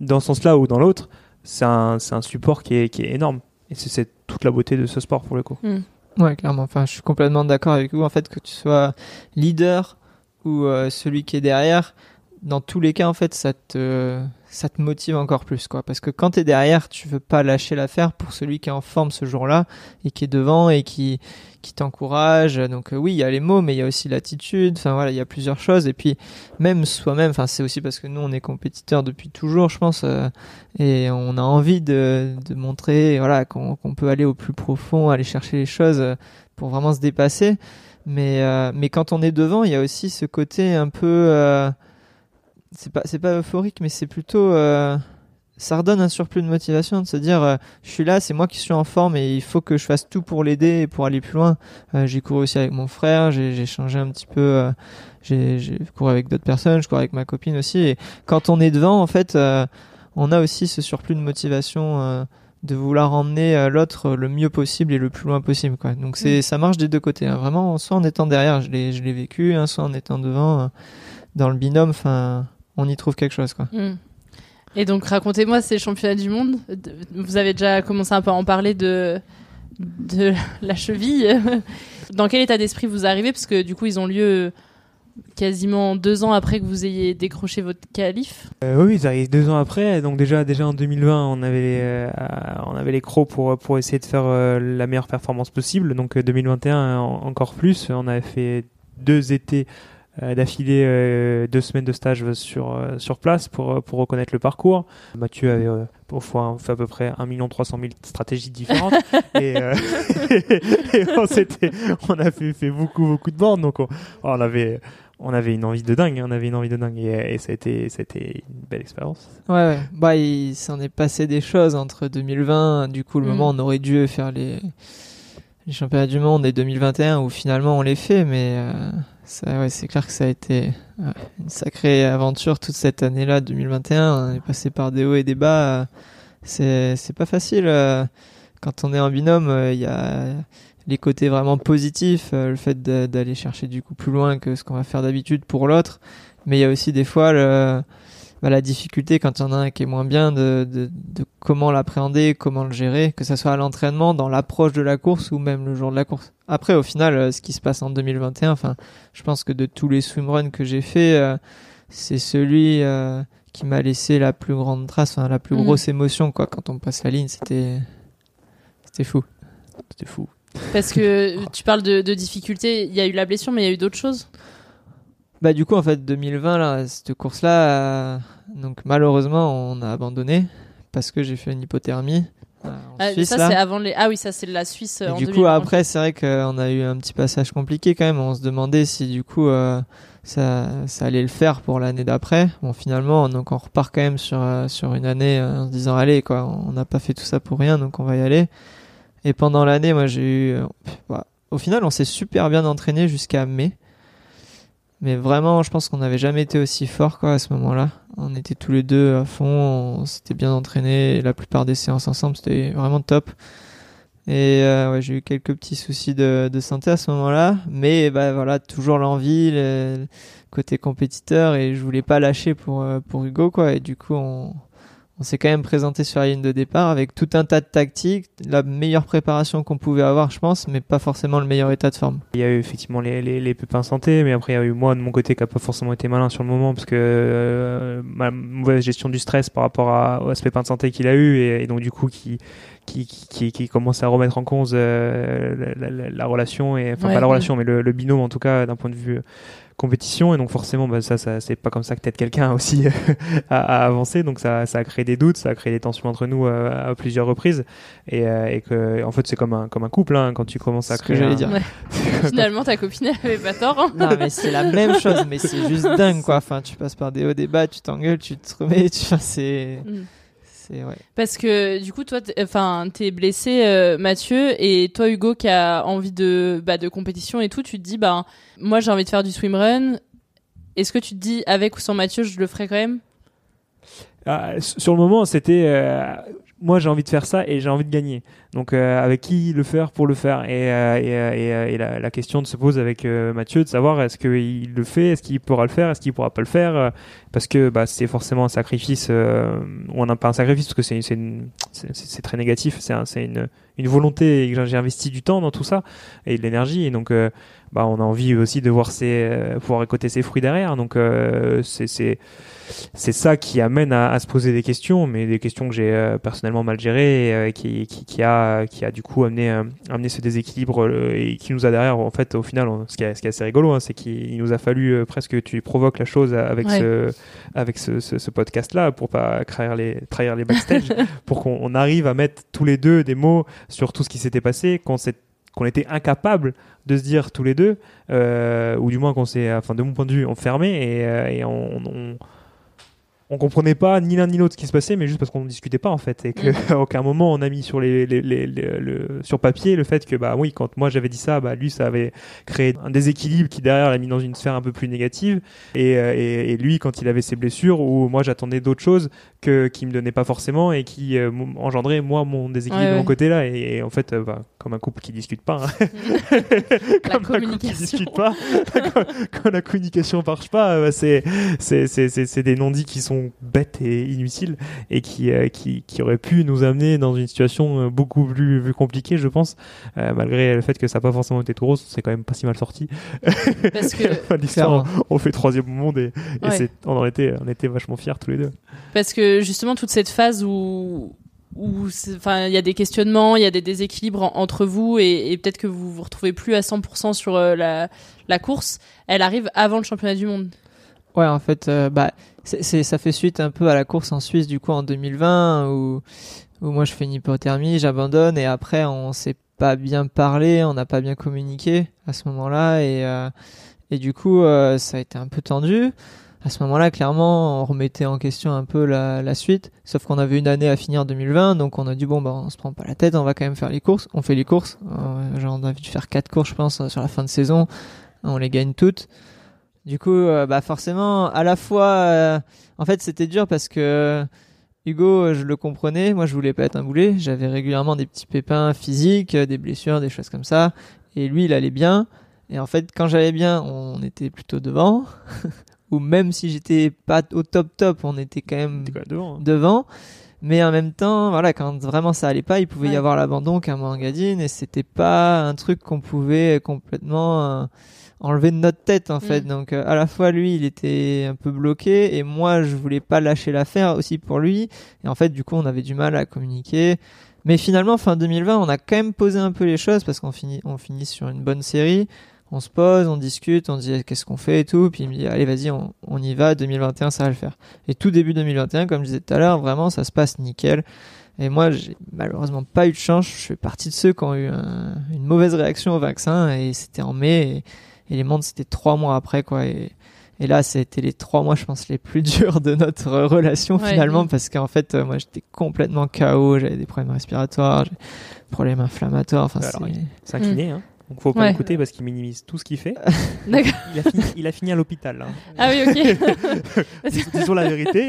dans ce sens-là ou dans l'autre, c'est un, support qui est, qui est énorme. Et c'est- c'est toute la beauté de ce sport pour le coup. Ouais, clairement. Enfin, je suis complètement d'accord avec vous. En fait, que tu sois leader ou euh, celui qui est derrière, dans tous les cas, en fait, ça te, ça te motive encore plus, quoi. Parce que quand t'es derrière, tu veux pas lâcher l'affaire pour celui qui est en forme ce jour-là et qui est devant et qui, qui t'encourage. Donc euh, oui, il y a les mots, mais il y a aussi l'attitude. Enfin voilà, il y a plusieurs choses. Et puis même soi-même. Enfin, c'est aussi parce que nous, on est compétiteurs depuis toujours, je pense, euh, et on a envie de, de montrer, voilà, qu'on peut aller au plus profond, aller chercher les choses euh, pour vraiment se dépasser. Mais mais quand on est devant, il y a aussi ce côté un peu, c'est pas c'est pas euphorique, mais c'est plutôt euh, ça redonne un surplus de motivation de se dire euh, je suis là, c'est moi qui suis en forme et il faut que je fasse tout pour l'aider et pour aller plus loin. Euh, j'ai couru aussi avec mon frère, j'ai j'ai changé un petit peu, euh, j'ai j'ai couru avec d'autres personnes, je cours avec ma copine aussi. Et quand on est devant, en fait, euh, on a aussi ce surplus de motivation euh, de vouloir emmener l'autre le mieux possible et le plus loin possible. Quoi. Donc c'est ça marche des deux côtés. hein. Vraiment, soit en étant derrière, je l'ai je l'ai vécu, hein, soit en étant devant, dans le binôme. Enfin, on y trouve quelque chose. Quoi. Mm. Et donc, racontez-moi ces championnats du monde. De- Vous avez déjà commencé un peu à en parler de, de la cheville. Dans quel état d'esprit vous arrivez? Parce que du coup, ils ont lieu quasiment deux ans après que vous ayez décroché votre qualif. Euh, oui, ils arrivent deux ans après. Donc déjà, déjà en 2020, on avait les, euh, on avait les crocs pour pour essayer de faire euh, la meilleure performance possible. Donc euh, 2021 en- encore plus. On avait fait deux étés euh, d'affilée, euh, deux semaines de stage sur euh, sur place pour euh, pour reconnaître le parcours. Mathieu avait euh, au fois fait à peu près 1 300 000 stratégies différentes et, euh, et on a fait, fait beaucoup beaucoup de bornes donc on, on avait on avait une envie de dingue on avait une envie de dingue et, et ça a été ça a été une belle expérience Ouais, ouais. Bah, il s'en est passé des choses entre 2020, du coup, le Mm. moment où on aurait dû faire les, les championnats du monde et 2021 où finalement on les fait, mais euh, ouais, c'est clair que ça a été une sacrée aventure toute cette année-là, 2021. On est passé par des hauts et des bas. C'est, c'est pas facile. euh, Quand on est en binôme, euh, il y a les côtés vraiment positifs, euh, le fait d'aller chercher du coup plus loin que ce qu'on va faire d'habitude pour l'autre, mais il y a aussi des fois le, bah, la difficulté quand il y en a un qui est moins bien de, de, de comment l'appréhender, comment le gérer, que ça soit à l'entraînement, dans l'approche de la course ou même le jour de la course. Après, au final, euh, ce qui se passe en 2021, enfin, je pense que de tous les swimruns que j'ai fait, euh, c'est celui euh, qui m'a laissé la plus grande trace, enfin, la plus Mhm. grosse émotion, quoi. Quand on passe la ligne, c'était, c'était fou. C'était fou. Parce que tu parles de, de difficultés. Il y a eu la blessure, mais il y a eu d'autres choses? Bah du coup en fait 2020 là cette course là donc malheureusement on a abandonné parce que j'ai fait une hypothermie euh, en Ah, Suisse ça, là. c'est avant les. Ah oui, ça, c'est la Suisse euh, Et en du coup 2020. après c'est vrai qu'on a eu un petit passage compliqué quand même on se demandait si du coup euh, ça, ça allait le faire pour l'année d'après bon finalement donc on repart quand même sur, euh, sur une année en se disant allez quoi on n'a pas fait tout ça pour rien donc on va y aller et pendant l'année moi j'ai eu bah, au final on s'est super bien entraîné jusqu'à mai mais vraiment, je pense qu'on n'avait jamais été aussi fort quoi à ce moment-là. On était tous les deux à fond, on s'était bien entraîné. La plupart des séances ensemble, c'était vraiment top. Et euh, ouais, j'ai eu quelques petits soucis de, santé à ce moment-là, mais bah voilà, toujours l'envie, le, le côté compétiteur, et je voulais pas lâcher pour euh, pour Hugo quoi. Et du coup, on on s'est quand même présenté sur la ligne de départ avec tout un tas de tactiques, la meilleure préparation qu'on pouvait avoir, je pense, mais pas forcément le meilleur état de forme. Il y a eu effectivement les, les, les pépins santé, mais après il y a eu moi de mon côté qui a pas forcément été malin sur le moment parce que euh, ma mauvaise gestion du stress par rapport à, à ce pépin de santé qu'il a eu et, et donc du coup qui qui, qui, qui, qui commence à remettre en cause euh, la, la- la relation et enfin Ouais, pas la relation mais le, le binôme en tout cas d'un point de vue compétition et donc forcément bah, ça, ça c'est pas comme ça que t'aides quelqu'un aussi à, à avancer donc ça, ça a créé des doutes ça a créé des tensions entre nous euh, à plusieurs reprises et, euh, et que en fait c'est comme un comme un couple hein, quand tu commences à Ce que créer j'allais un- dire. Ouais. Finalement, ta copine elle avait pas tort. hein. Non, mais c'est la même chose, mais c'est juste dingue, quoi. Enfin, tu passes par des hauts, des bas, tu t'engueules, tu te remets, tu, enfin, c'est, Mm. C'est, ouais. Parce que du coup, toi, t'es- enfin, t'es blessé, euh, Mathieu, et toi, Hugo, qui a envie de, bah, de compétition et tout, tu te dis, bah, moi, j'ai envie de faire du swimrun. Est-ce que tu te dis, avec ou sans Mathieu, je le ferai quand même? Ah, sur le moment, c'était euh, moi j'ai envie de faire ça et j'ai envie de gagner. Donc euh, avec qui le faire pour le faire. Et, euh, euh, la, question se pose avec Mathieu de savoir est-ce qu'il le fait, est-ce qu'il pourra le faire, est-ce qu'il pourra pas le faire parce que bah, c'est forcément un sacrifice on n'a pas un sacrifice parce que c'est très négatif, c'est un- c'est une, volonté j'ai investi du temps dans tout ça et de l'énergie. Et donc bah, on a envie aussi de voir ses, pouvoir récolter ses fruits derrière. Donc c'est c'est c'est ça qui amène à, à se poser des questions, mais des questions que j'ai euh, personnellement mal gérées et euh, qui, qui, qui a, qui a du coup amené, euh, amené ce déséquilibre et qui nous a derrière, en fait, au final, on- ce qui est, ce qui est assez rigolo, hein, c'est qu'il nous a fallu presque que tu provoques la chose avec Ouais. ce, avec ce, ce, ce podcast-là pour pas trahir les, trahir les backstage, pour qu'on on arrive à mettre tous les deux des mots sur tout ce qui s'était passé, qu'on s'est qu'on était incapable de se dire tous les deux, euh, ou du moins qu'on s'est, enfin de mon point de vue, enfermé et, euh, et on, on- on comprenait pas ni l'un ni l'autre ce qui se passait, mais juste parce qu'on ne discutait pas en fait, et qu'à aucun moment on a mis sur les, les- les- les- le, sur papier le fait que bah oui, quand moi j'avais dit ça, bah lui ça avait créé un déséquilibre qui derrière l'a mis dans une sphère un peu plus négative, et, euh, et, et lui quand il avait ses blessures, où moi j'attendais d'autres choses que qui me donnaient pas forcément et qui euh, engendraient moi mon déséquilibre Ouais, de mon ouais. côté là, et, et en fait euh, bah, comme un couple qui discute pas, hein. La comme un couple qui discute pas, quand, quand la communication marche pas, euh, bah, c'est des non-dits qui sont bêtes et inutiles et qui euh, qui qui auraient pu nous amener dans une situation euh, beaucoup plus, plus compliquée, je pense, euh, malgré le fait que ça n'a pas forcément été tout rose, c'est quand même pas si mal sorti. Parce que- À la fin de l'histoire, on fait troisième monde et, et Ouais. c'est- on en était on était vachement fiers tous les deux. Parce que justement, toute cette phase où enfin il y a des questionnements, il y a des déséquilibres en- entre vous et, et peut-être que vous vous retrouvez plus à 100% sur euh, la, la course, elle arrive avant le championnat du monde. Ouais, en fait, euh, bah, c'est, ça fait suite un peu à la course en Suisse, du coup, en 2020, où, où moi je fais une hypothermie, j'abandonne, et après, on s'est pas bien parlé, on n'a pas bien communiqué à ce moment-là, et, euh, et du coup, euh, ça a été un peu tendu. À ce moment-là, clairement, on remettait en question un peu la, la suite, sauf qu'on avait une année à finir 2020, donc on a dit, bon, bah, on se prend pas la tête, on va quand même faire les courses. On fait les courses, euh, genre, on a dû faire quatre courses, je pense, sur la fin de saison, on les gagne toutes. Du coup, euh, bah forcément, à la fois, euh, en fait, c'était dur parce que Hugo, euh, je le comprenais. Moi, je voulais pas être un boulet. J'avais régulièrement des petits pépins physiques, euh, des blessures, des choses comme ça. Et lui, il allait bien. Et en fait, quand j'allais bien, on était plutôt devant. Ou même si j'étais pas au top top, on était quand même devant. devant. Mais en même temps, voilà, quand vraiment ça allait pas, il pouvait y avoir l'abandon qu'un Mangadine et c'était pas un truc qu'on pouvait complètement euh, enlever de notre tête en fait. Mm. Donc euh, à la fois lui, il était un peu bloqué et moi, je voulais pas lâcher l'affaire aussi pour lui. Et en fait, du coup, on avait du mal à communiquer. Mais finalement, fin 2020, on a quand même posé un peu les choses parce qu'on finit, on finit sur une bonne série. On se pose, on discute, on dit eh, qu'est-ce qu'on fait et tout. Puis il me dit allez vas-y, on, on y va. 2021, ça va le faire. Et tout début 2021, comme je disais tout à l'heure, vraiment ça se passe nickel. Et moi, j'ai malheureusement pas eu de chance. Je fais partie de ceux qui ont eu un- une mauvaise réaction au vaccin et c'était en mai et, et les mondes c'était trois mois après quoi. Et, et là, c'était les trois mois, je pense, les plus durs de notre relation Ouais. finalement parce qu'en fait, euh, moi, j'étais complètement KO. J'avais des problèmes respiratoires, des problèmes inflammatoires. Enfin, c'est- kiné, hein. Donc faut pas Ouais. l'écouter parce qu'il minimise tout ce qu'il fait. D'accord. Il a fini, il a fini à l'hôpital. hein. Ah oui, ok. Dis- Disons la vérité,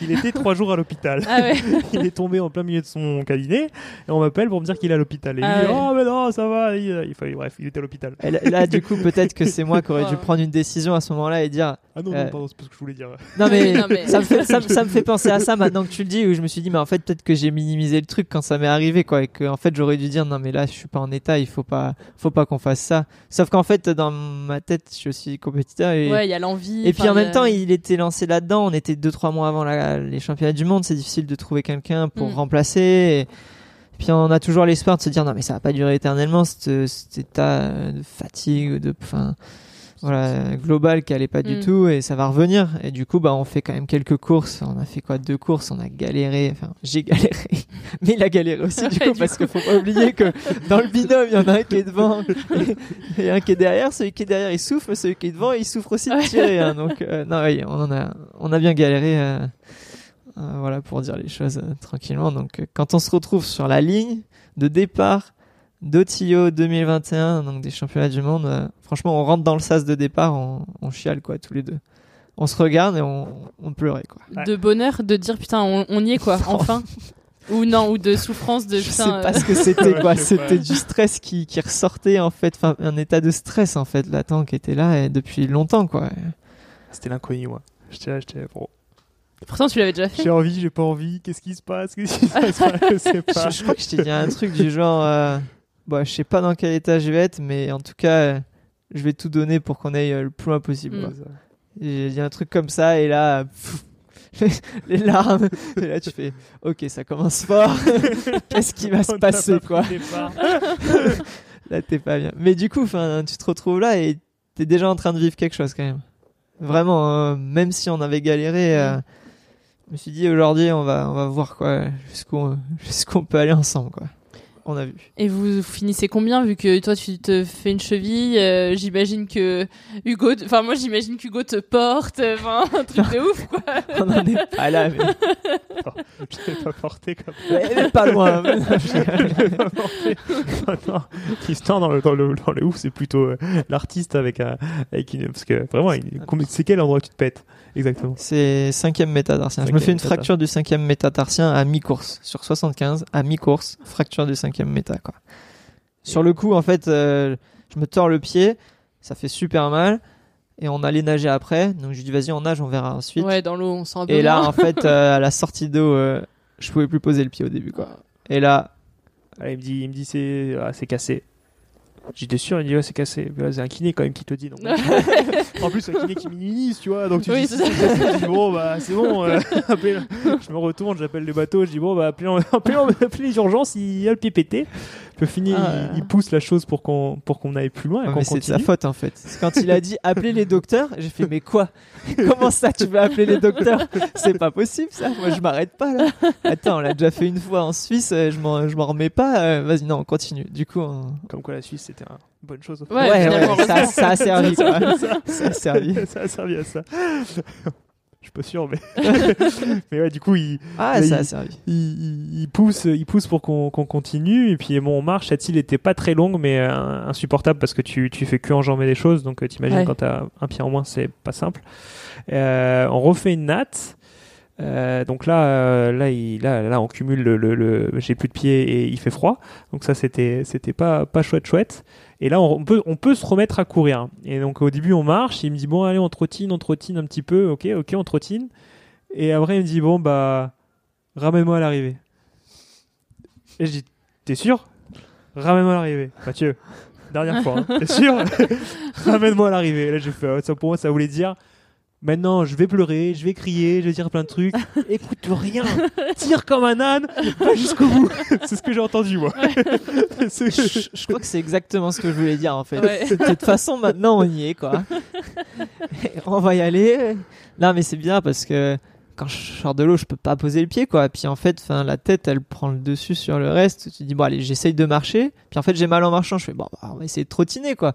il était trois jours à l'hôpital. Ah ouais. il est tombé en plein milieu de son cabinet et on m'appelle pour me dire qu'il est à l'hôpital. Et Ah il dit ouais. Oh, mais non, ça va. Il, il fallait- bref, il était à l'hôpital. Là, là, du coup, peut-être que c'est moi qui aurais dû prendre une décision à ce moment-là et dire. Ah non, euh, non, pardon, c'est pas ce que je voulais dire. Non mais, Non, mais- Ça, me fait, ça, me- ça me fait penser à ça maintenant que tu le dis où je me suis dit mais en fait peut-être que j'ai minimisé le truc quand ça m'est arrivé quoi et que en fait j'aurais dû dire non mais là je suis pas en état il faut pas faut pas qu'on fasse ça sauf qu'en fait dans ma tête je suis aussi compétiteur et Ouais, il y a l'envie. et puis en même temps il était lancé là-dedans on était deux trois mois avant la- les championnats du monde c'est difficile de trouver quelqu'un pour Mm. remplacer et puis on a toujours l'espoir de se dire non mais ça va pas durer éternellement cet, cet état de fatigue de enfin voilà global qui allait pas du Mm. tout et ça va revenir. Et du coup bah on fait quand même quelques courses. On a fait quoi? Deux courses. On a galéré. Enfin j'ai galéré. Mais il a galéré aussi du coup du parce qu'il faut pas oublier que dans le binôme il y en a un qui est devant et, et un qui est derrière. Celui qui est derrière il souffre celui qui est devant il souffre aussi de tirer hein. donc euh, non oui, on en a on a bien galéré euh, euh, voilà pour dire les choses euh, tranquillement. Donc euh, quand on se retrouve sur la ligne de départ d'Otio 2021 donc des championnats du monde euh, franchement on rentre dans le sas de départ on, on chiale quoi tous les deux on se regarde et on, on pleurait quoi De bonheur de dire putain, on, on y est quoi, enfin. ou non, ou de souffrance de je sais putain. pas euh, ce que c'était quoi je sais pas. c'était du stress qui, qui ressortait en fait enfin un état de stress en fait latent qui était là et depuis longtemps quoi C'était l'inconnu, moi. J'étais là, j'étais bon. Pourtant, tu l'avais déjà fait. J'ai envie, j'ai pas envie. Qu'est-ce qui se passe? Qu'est-ce qui se passe? Je sais pas. je, je crois que je t'ai dit un truc du genre euh, bon, je sais pas dans quel état je vais être mais en tout cas euh, je vais tout donner pour qu'on aille euh, le plus loin possible Mm. J'ai dit un truc comme ça et là pff, les larmes. Et là tu fais ok ça commence fort. Qu'est-ce qui va se On passer pas quoi? là t'es pas bien. Mais du coup tu te retrouves là et t'es déjà en train de vivre quelque chose quand même. Vraiment euh, même si on avait galéré euh, je me suis dit aujourd'hui on va on va voir quoi jusqu'où jusqu'où on peut aller ensemble quoi on a vu. Et vous finissez combien vu que toi tu te fais une cheville euh, J'imagine que Hugo, t- enfin moi j'imagine qu'Hugo te porte, euh, enfin un truc de ouf quoi. On en est pas là, mais. Je l'ai pas porté comme Ouais, mais pas loin. mais non, je- Je l'ai pas porté. Non, non. Tristan dans le, dans le, dans le ouf, c'est plutôt euh, l'artiste avec, un, avec une. Parce que vraiment, c'est quel endroit que tu te pètes Exactement? C'est cinquième métatarsien. Je me Cinquième fais une métatarsien. fracture du cinquième métatarsien à mi-course. Sur 75, à mi-course, fracture du cinquième méta, quoi. Sur le coup, en fait, euh, je me tords le pied, ça fait super mal. Et on allait nager après. Donc je dis, vas-y, on nage, on verra ensuite. Ouais, dans l'eau on sent un peu Et là, moins. en fait, euh, à la sortie d'eau, euh, je pouvais plus poser le pied au début, quoi. Et là, Ah, il me dit, il me dit c'est ah, c'est cassé. J'étais sûr, il dit ouais, c'est cassé. Là, c'est un kiné quand même qui te dit. Donc, en plus, un kiné qui minimise, tu vois. Donc tu Oui, dis, c'est c'est cassé, je dis bon, bah c'est bon. euh, je me retourne, j'appelle le bateau, je dis bon, bah appelez, appelez, appelez les urgences, il y a le pied pété. Au final, Ah, il, pousse la chose pour qu'on pour qu'on aille plus loin mais c'est de sa faute en fait. C'est Quand il a dit appelez les docteurs, j'ai fait mais quoi? Comment ça tu veux appeler les docteurs? C'est pas possible ça. Moi je m'arrête pas là. Attends, on l'a déjà fait une fois en Suisse, euh, je m'en je m'en remets pas. euh, Vas-y non, on continue. Du coup, on- Comme quoi la Suisse, c'était une bonne chose. Ouais, ouais, ouais, ça, ça a servi quoi. ça, Ça a servi. ça a servi à ça. Je suis pas sûr, mais mais ouais, du coup, il Ah, là, ça a il- il, pousse, il pousse pour qu'on continue. Et puis bon, on marche. Cette île était pas très longue, mais euh, insupportable parce que tu, tu fais que enjamber les choses. Donc euh, t'imagines Ouais. quand t'as un pied en moins, c'est pas simple. Euh, on refait une natte. Euh, donc là, là, il, là, là, on cumule le, le, le- j'ai plus de pied et il fait froid. Donc ça, c'était, c'était pas, pas chouette, chouette. Et là, on peut, se remettre à courir. Et donc au début, on marche. Il me dit bon, allez, on trottine, on trottine un petit peu. Ok, ok, on trottine. Et après, il me dit bon, bah, ramène-moi à l'arrivée. Et je dis t'es sûr? Ramène-moi à l'arrivée, Mathieu. Dernière fois, hein. t'es sûr? Ramène-moi à l'arrivée. Là, j'ai fait ça pour moi, ça voulait dire. Maintenant, je vais pleurer, je vais crier, je vais dire plein de trucs. Écoute rien, tire comme un âne, va jusqu'au bout. C'est ce que j'ai entendu, moi. Je, je crois que c'est exactement ce que je voulais dire en fait. Ouais. De toute façon, maintenant on y est quoi. On va y aller. Non, mais c'est bien parce que quand je sors de l'eau, je peux pas poser le pied quoi. Puis en fait, enfin la tête, elle prend le dessus sur le reste. Tu dis bon allez, j'essaye de marcher. Puis en fait, j'ai mal en marchant. Je fais bon, bah, on va essayer de trottiner quoi.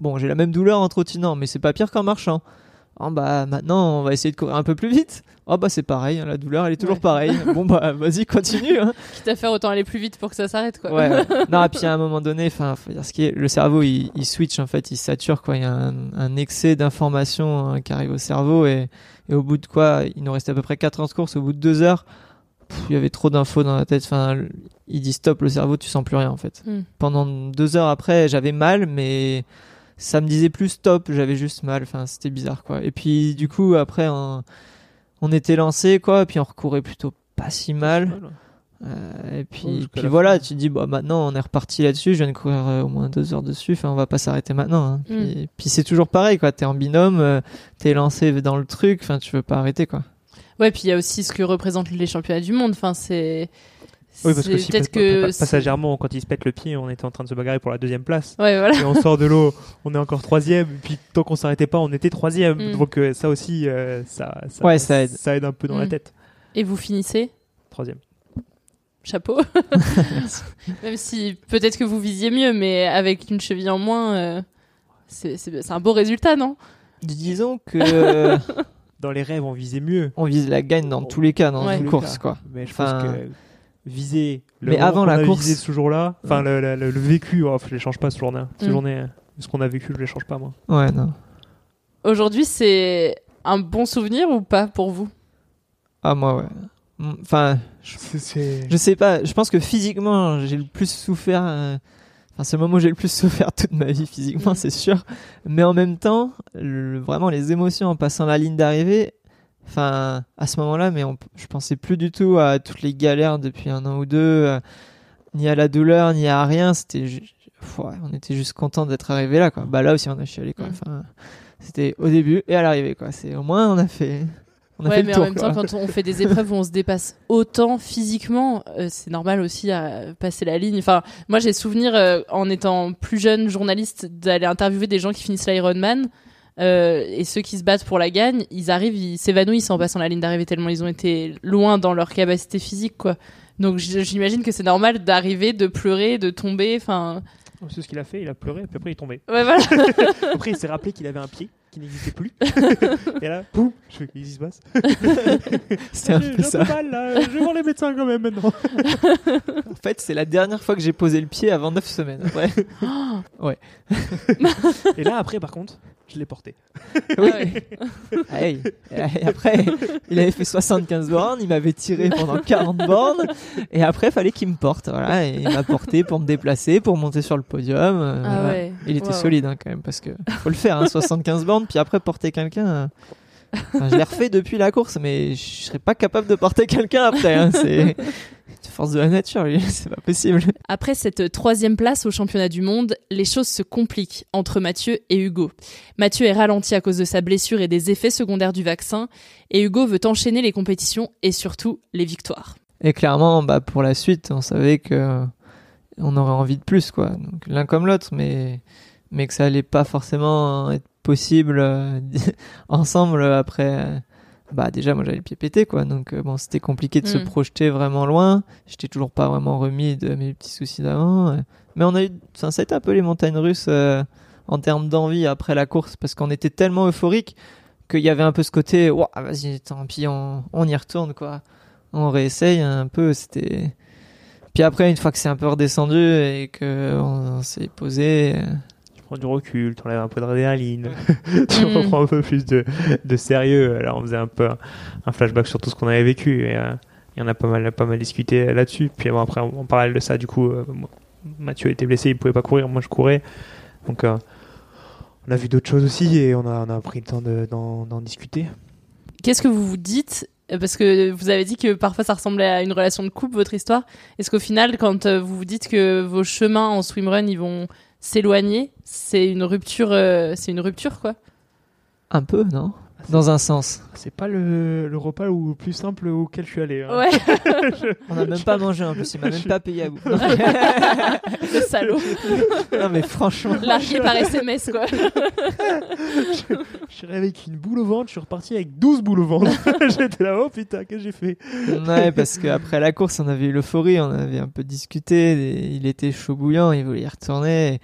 Bon, j'ai la même douleur en trottinant, mais c'est pas pire qu'en marchant. Oh bah maintenant on va essayer de courir un peu plus vite. Oh bah c'est pareil, hein, la douleur elle est toujours Ouais. pareille. Bon bah vas-y continue. Hein. Quitte à faire autant aller plus vite pour que ça s'arrête quoi. Ouais. ouais. non, et puis à un moment donné, enfin, faut dire ce qui est, le cerveau, il, il switch en fait, il sature quoi. Il y a un, un excès d'informations hein, qui arrive au cerveau et, et au bout de quoi, il nous restait à peu près 4 heures de course. Au bout de 2 heures, pff, il y avait trop d'infos dans la tête. Enfin, il dit stop, le cerveau, tu sens plus rien en fait. Hmm. Pendant 2 heures après, j'avais mal, mais ça me disait plus stop, j'avais juste mal. Enfin, c'était bizarre quoi. Et puis du coup, après, on, on était lancé quoi, et puis on recourait plutôt pas si mal. Euh, et puis, Ouais, voilà, fin. tu te dis, bah, maintenant on est reparti là-dessus, je viens de courir euh, au moins deux heures dessus, enfin on va pas s'arrêter maintenant. hein. Puis, puis c'est toujours pareil, quoi. T'es en binôme, euh, t'es lancé dans le truc, enfin tu veux pas arrêter, quoi. Ouais, puis il y a aussi ce que représentent les championnats du monde. Enfin, c'est. Oui, parce que c'est si peut-être que passagèrement, quand il se pète le pied, on était en train de se bagarrer pour la deuxième place. Ouais, voilà. Et on sort de l'eau, on est encore troisième. Et puis tant qu'on s'arrêtait pas, on était troisième. Mm. Donc euh, ça aussi, euh, ça, ça, Ouais, ça aide. Ça aide un peu dans la Mm. tête. Et vous finissez Troisième. Chapeau. Même si peut-être que vous visiez mieux, mais avec une cheville en moins, euh, c'est un beau résultat, non? Disons que Dans les rêves, on visait mieux. on vise la gagne dans tous les cas, dans Ouais. une course, quoi. Mais je Enfin, pense que viser. Le mais avant la a course- visé ce jour-là, enfin le, le- le- le vécu, oh, je les change pas ce journée. Ce Mm. journée, ce qu'on a vécu, je les change pas moi. Ouais, non. Aujourd'hui, c'est un bon souvenir ou pas pour vous? Ah, moi, ouais. Mm, Enfin, je, je sais pas, je pense que physiquement, j'ai le plus souffert. euh, Enfin, c'est le moment où j'ai le plus souffert toute ma vie physiquement, c'est sûr. Mais en même temps, le- vraiment les émotions en passant la ligne d'arrivée, enfin, à ce moment-là, mais on- je pensais plus du tout à toutes les galères depuis un an ou deux, euh, ni à la douleur, ni à rien. C'était, ouais, on était juste content d'être arrivé là, quoi. Bah là aussi, on a chialé, quoi. Mm. Enfin, c'était au début et à l'arrivée, quoi. C'est au moins on a fait, on a Ouais, fait mais le tour. en même quoi. temps, quand on fait des épreuves où on se dépasse autant physiquement, euh, c'est normal aussi à passer la ligne. Enfin, moi, j'ai souvenir euh, en étant plus jeune journaliste d'aller interviewer des gens qui finissent l'Ironman. Euh, et ceux qui se battent pour la gagne, ils arrivent, ils s'évanouissent en passant la ligne d'arrivée tellement ils ont été loin dans leur capacité physique, quoi. Donc j'imagine que c'est normal d'arriver, de pleurer, de tomber. Enfin, C'est ce qu'il a fait, il a pleuré, puis après il est tombé. Ouais, voilà. après il s'est rappelé qu'il avait un pied qui n'existait plus. et là, poum, je fais qu'est-ce qui se passe? C'est un peu ça. mal là, je vais voir les médecins quand même maintenant. En fait, c'est la dernière fois que j'ai posé le pied avant 9 semaines. Après. ouais. et là après par contre, je l'ai porté. Oui. Ah. Et après, il avait fait 75 bornes, il m'avait tiré pendant 40 bornes, et après, il fallait qu'il me porte. Voilà, et il m'a porté pour me déplacer, pour monter sur le podium. euh, Ah voilà. ouais. Il était Wow. solide hein, quand même, parce que faut le faire, hein, 75 bornes, puis après porter quelqu'un. euh, enfin, je l'ai refait depuis la course, mais je serais pas capable de porter quelqu'un après. hein, c'est force de la nature, lui, c'est pas possible. Après cette troisième place au championnat du monde, les choses se compliquent entre Mathieu et Hugo. Mathieu est ralenti à cause de sa blessure et des effets secondaires du vaccin, et Hugo veut enchaîner les compétitions et surtout les victoires. Et clairement, bah, pour la suite, on savait que on aurait envie de plus, quoi. Donc l'un comme l'autre, mais mais que ça allait pas forcément être possible euh, ensemble après. Bah déjà, moi j'avais le pied pété, quoi. Donc euh, bon, c'était compliqué de se Mm. projeter vraiment loin. J'étais toujours pas vraiment remis de mes petits soucis d'avant. euh. Mais on a eu, enfin, ça a été un peu les montagnes russes euh, en termes d'envie après la course, parce qu'on était tellement euphorique qu'il y avait un peu ce côté, Ouah, vas-y, tant pis, on, on y retourne, quoi on réessaye un peu. C'était. Puis après, une fois que c'est un peu redescendu et que on, s'est posé, euh, prends du recul, tu enlèves un peu d'adrénaline, tu Mm. reprends un peu plus de, de sérieux. Alors on faisait un peu un, flashback sur tout ce qu'on avait vécu et euh, en a pas mal, pas mal discuté là-dessus. Puis bon, après, en parallèle de ça, du coup, euh, Mathieu était blessé, il pouvait pas courir, moi je courais. Donc euh, on a vu d'autres choses aussi et on a, on a pris le temps de- d'en discuter. Qu'est-ce que vous vous dites Euh, Parce que vous avez dit que parfois ça ressemblait à une relation de couple, votre histoire. Est-ce qu'au final, quand vous vous dites que vos chemins en swimrun ils vont s'éloigner, c'est une rupture, euh, c'est une rupture quoi. Un peu, non? Dans un sens. C'est pas le, le repas le plus simple auquel je suis allé. hein. Ouais. On n'a même pas mangé en plus, il m'a même pas payé à bout. Le salaud. non mais franchement. Largué par SMS quoi. je, je suis arrivé avec une boule au ventre, je suis reparti avec 12 boules au ventre. J'étais là, oh putain, qu'est-ce que j'ai fait? Ouais, parce qu'après la course, on avait eu l'euphorie, on avait un peu discuté, et il était chaud bouillant, il voulait y retourner.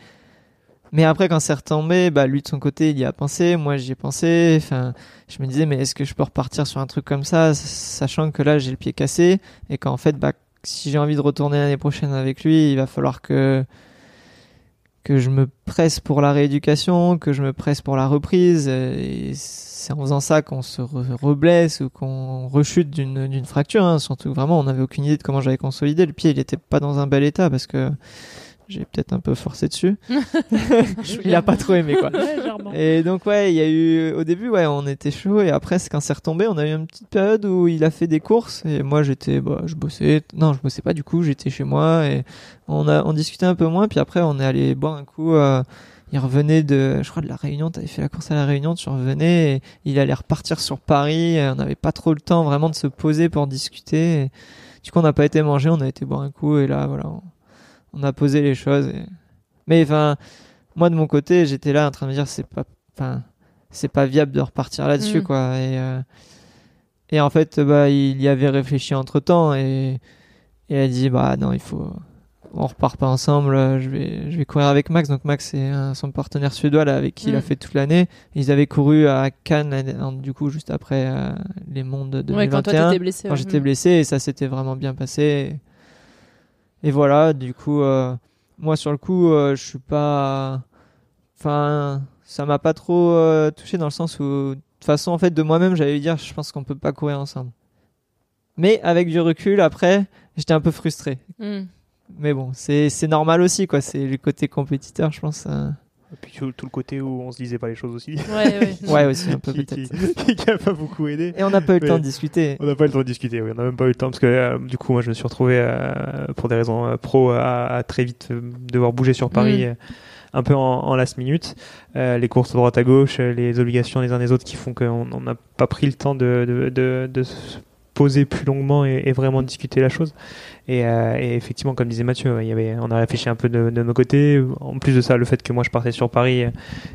Mais après, quand c'est retombé, bah, lui de son côté, il y a pensé, moi j'y ai pensé. Enfin, je me disais, mais est-ce que je peux repartir sur un truc comme ça, sachant que là j'ai le pied cassé et qu'en fait, bah, si j'ai envie de retourner l'année prochaine avec lui, il va falloir que que je me presse pour la rééducation, que je me presse pour la reprise. Et c'est en faisant ça qu'on se re- reblesse ou qu'on rechute d'une fracture. hein. Surtout vraiment, on n'avait aucune idée de comment j'avais consolidé. Le pied, il était pas dans un bel état parce que j'ai peut-être un peu forcé dessus. il a pas trop aimé quoi. Et donc ouais, il y a eu au début ouais, on était chaud et après c'est quand c'est retombé, on a eu une petite période où il a fait des courses et moi j'étais bah je bossais. Non, je bossais pas du coup, j'étais chez moi et on a on discutait un peu moins puis après on est allé boire un coup euh, il revenait de je crois de la Réunion, t'avais fait la course à la Réunion, tu revenais et il allait repartir sur Paris, on n'avait pas trop le temps vraiment de se poser pour discuter. Et du coup, on n'a pas été manger, on a été boire un coup et là voilà, on, on a posé les choses et mais enfin moi de mon côté j'étais là en train de me dire c'est pas enfin c'est pas viable de repartir là-dessus Mm. quoi et euh, et en fait bah il y avait réfléchi entre temps et et elle a dit bah non il faut on repart pas ensemble euh, je vais je vais courir avec Max donc Max c'est un- son partenaire suédois là avec qui il a Mm. fait toute l'année ils avaient couru à Cannes du coup juste après euh, les mondes de 2021 Ouais, quand toi, t'étais blessé, quand j'étais Mm. blessé et ça s'était vraiment bien passé et voilà, du coup, euh, moi sur le coup, euh, je suis pas. Enfin, ça m'a pas trop euh, touché dans le sens où, de toute façon, en fait, de moi-même, j'allais lui dire, je pense qu'on peut pas courir ensemble. Mais avec du recul, après, j'étais un peu frustré. Mm. Mais bon, c'est normal aussi, quoi. C'est le côté compétiteur, je pense. Et puis tout, tout le côté où on se disait pas les choses aussi. Ouais, ouais. Ouais, aussi, un peu qui, peut-être. qui, qui a pas beaucoup aidé. Et on n'a pas eu le temps de discuter. On n'a pas eu le temps de discuter, oui. On n'a même pas eu le temps parce que euh, du coup, moi, je me suis retrouvé euh, pour des raisons euh, pro à, à très vite euh, devoir bouger sur Paris. Mm. un peu en, en last minute, Euh, les courses à droite à gauche, les obligations les uns des autres qui font qu'on on n'a pas pris le temps de, de, de, de, s- poser plus longuement et, et vraiment discuter la chose. Et, euh, et effectivement, comme disait Mathieu, il y avait, on a réfléchi un peu de, de nos côtés. En plus de ça, le fait que moi je partais sur Paris euh,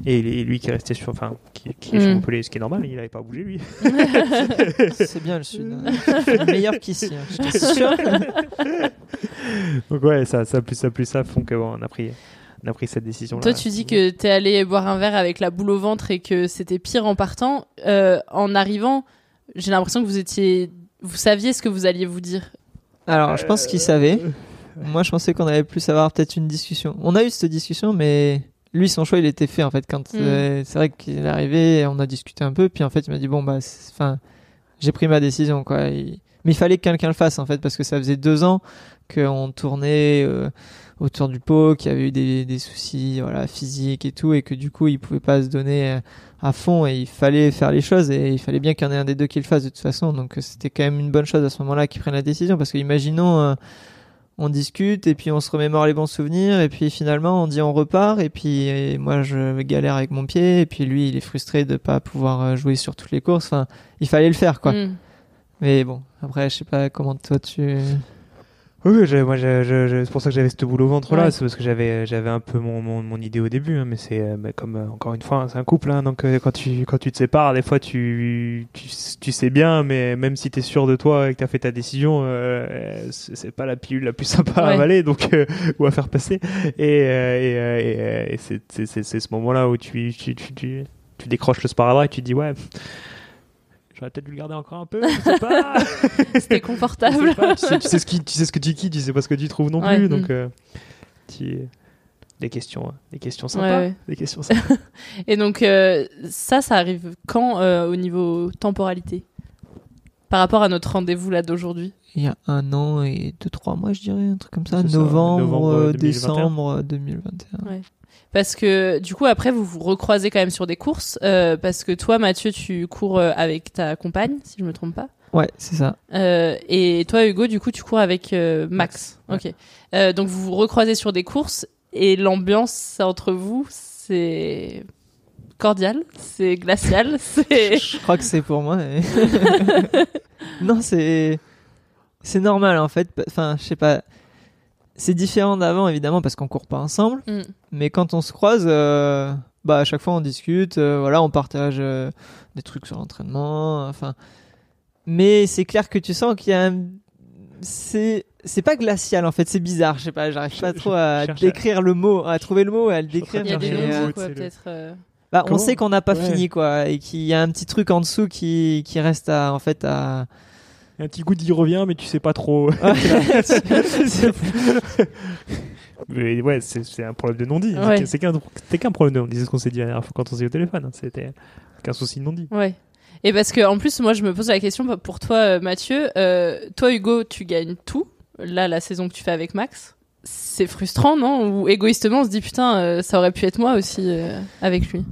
et, et lui qui restait sur, enfin, qui, qui est sur Mm. Montpellier, ce qui est normal, il n'avait pas bougé lui. C'est bien le sud. hein. Meilleur qu'ici, hein, je t'assure. Donc ouais, ça, ça plus ça plus ça font que bon, on a pris, on a pris cette décision là. Toi, tu dis que t'es allé boire un verre avec la boule au ventre et que c'était pire en partant. Euh, en arrivant, j'ai l'impression que vous étiez, vous saviez ce que vous alliez vous dire. Alors, je pense qu'il savait. Moi, je pensais qu'on allait plus avoir peut-être une discussion. On a eu cette discussion, mais lui, son choix, il était fait en fait. Quand Mm. euh, c'est vrai qu'il est arrivé, on a discuté un peu, puis en fait, il m'a dit bon bah, enfin, j'ai pris ma décision quoi. Il- Mais il fallait que quelqu'un le fasse en fait, parce que ça faisait deux ans qu'on tournait euh, autour du pot, qu'il y avait eu des, soucis voilà physiques et tout, et que du coup, il pouvait pas se donner euh, à fond, et il fallait faire les choses, et il fallait bien qu'il y en ait un des deux qui le fasse de toute façon. Donc euh, c'était quand même une bonne chose à ce moment-là qu'il prenne la décision, parce que imaginons on discute et puis on se remémore les bons souvenirs et puis finalement on dit on repart et puis moi je galère avec mon pied et puis lui il est frustré de pas pouvoir jouer sur toutes les courses enfin il fallait le faire quoi Mm. Mais bon après je sais pas comment toi tu Oui, moi, j'ai- je- je- c'est pour ça que j'avais cette boule au ventre là, Ouais. c'est parce que j'avais, j'avais un peu mon, mon, mon idée au début, hein, mais c'est bah, comme euh, encore une fois, hein, c'est un couple, hein, donc euh, quand tu quand tu te sépares, des fois tu tu, tu sais bien, mais même si t'es sûr de toi et que t'as fait ta décision, euh, c'est pas la pilule la plus sympa à avaler, donc ou à faire passer, et et, et, et c'est c'est c'est ce moment-là où tu tu, tu tu tu décroches le sparadrap et tu te dis ouais. J'aurais peut-être dû le garder encore un peu, je sais pas. C'était confortable. Je sais pas, tu, sais, tu sais ce qui, tu sais ce que tu quittes, tu sais pas ce que tu trouves non Ouais, plus. mm. Donc, euh, tu- des questions, hein, des questions sympas. Ouais. Des questions sympas. Et donc euh, ça, ça arrive quand euh, au niveau temporalité? Par rapport à notre rendez-vous là d'aujourd'hui? Il y a un an et deux trois mois je dirais un truc comme ça novembre, euh, 2021. décembre 2021 Ouais. Parce que du coup après vous vous recroisez quand même sur des courses euh, parce que toi Mathieu tu cours euh, avec ta compagne si je me trompe pas. Ouais c'est ça. Euh, et toi Hugo du coup tu cours avec euh, Max. Max, Ok. Donc vous vous recroisez sur des courses et l'ambiance entre vous c'est cordial, c'est glacial, c'est je crois que c'est pour moi mais- non c'est c'est normal en fait. Enfin je sais pas c'est différent d'avant évidemment parce qu'on court pas ensemble Mm. mais quand on se croise euh, bah à chaque fois on discute euh, voilà on partage euh, des trucs sur l'entraînement enfin mais c'est clair que tu sens qu'il y a un c'est c'est pas glacial en fait c'est bizarre je sais pas j'arrive pas trop à décrire le mot à trouver le mot et à le décrire il y a des le- peut-être. bah, on sait qu'on n'a pas Ouais. fini quoi et qu'il y a un petit truc en dessous qui qui reste à en fait à Un petit goût d'y revient, mais tu sais pas trop. mais ouais, c'est un problème de non-dit. Ouais. C'est qu'un problème de non-dit. C'est ce qu'on s'est dit la dernière fois quand on s'est eu au téléphone. hein. C'était qu'un souci de non-dit. Ouais. Et parce que en plus, moi, je me pose la question pour toi, euh, Mathieu. Euh, toi, Hugo, tu gagnes tout. Là, la saison que tu fais avec Max, c'est frustrant, non? Ou égoïstement, on se dit putain, euh, ça aurait pu être moi aussi euh, avec lui.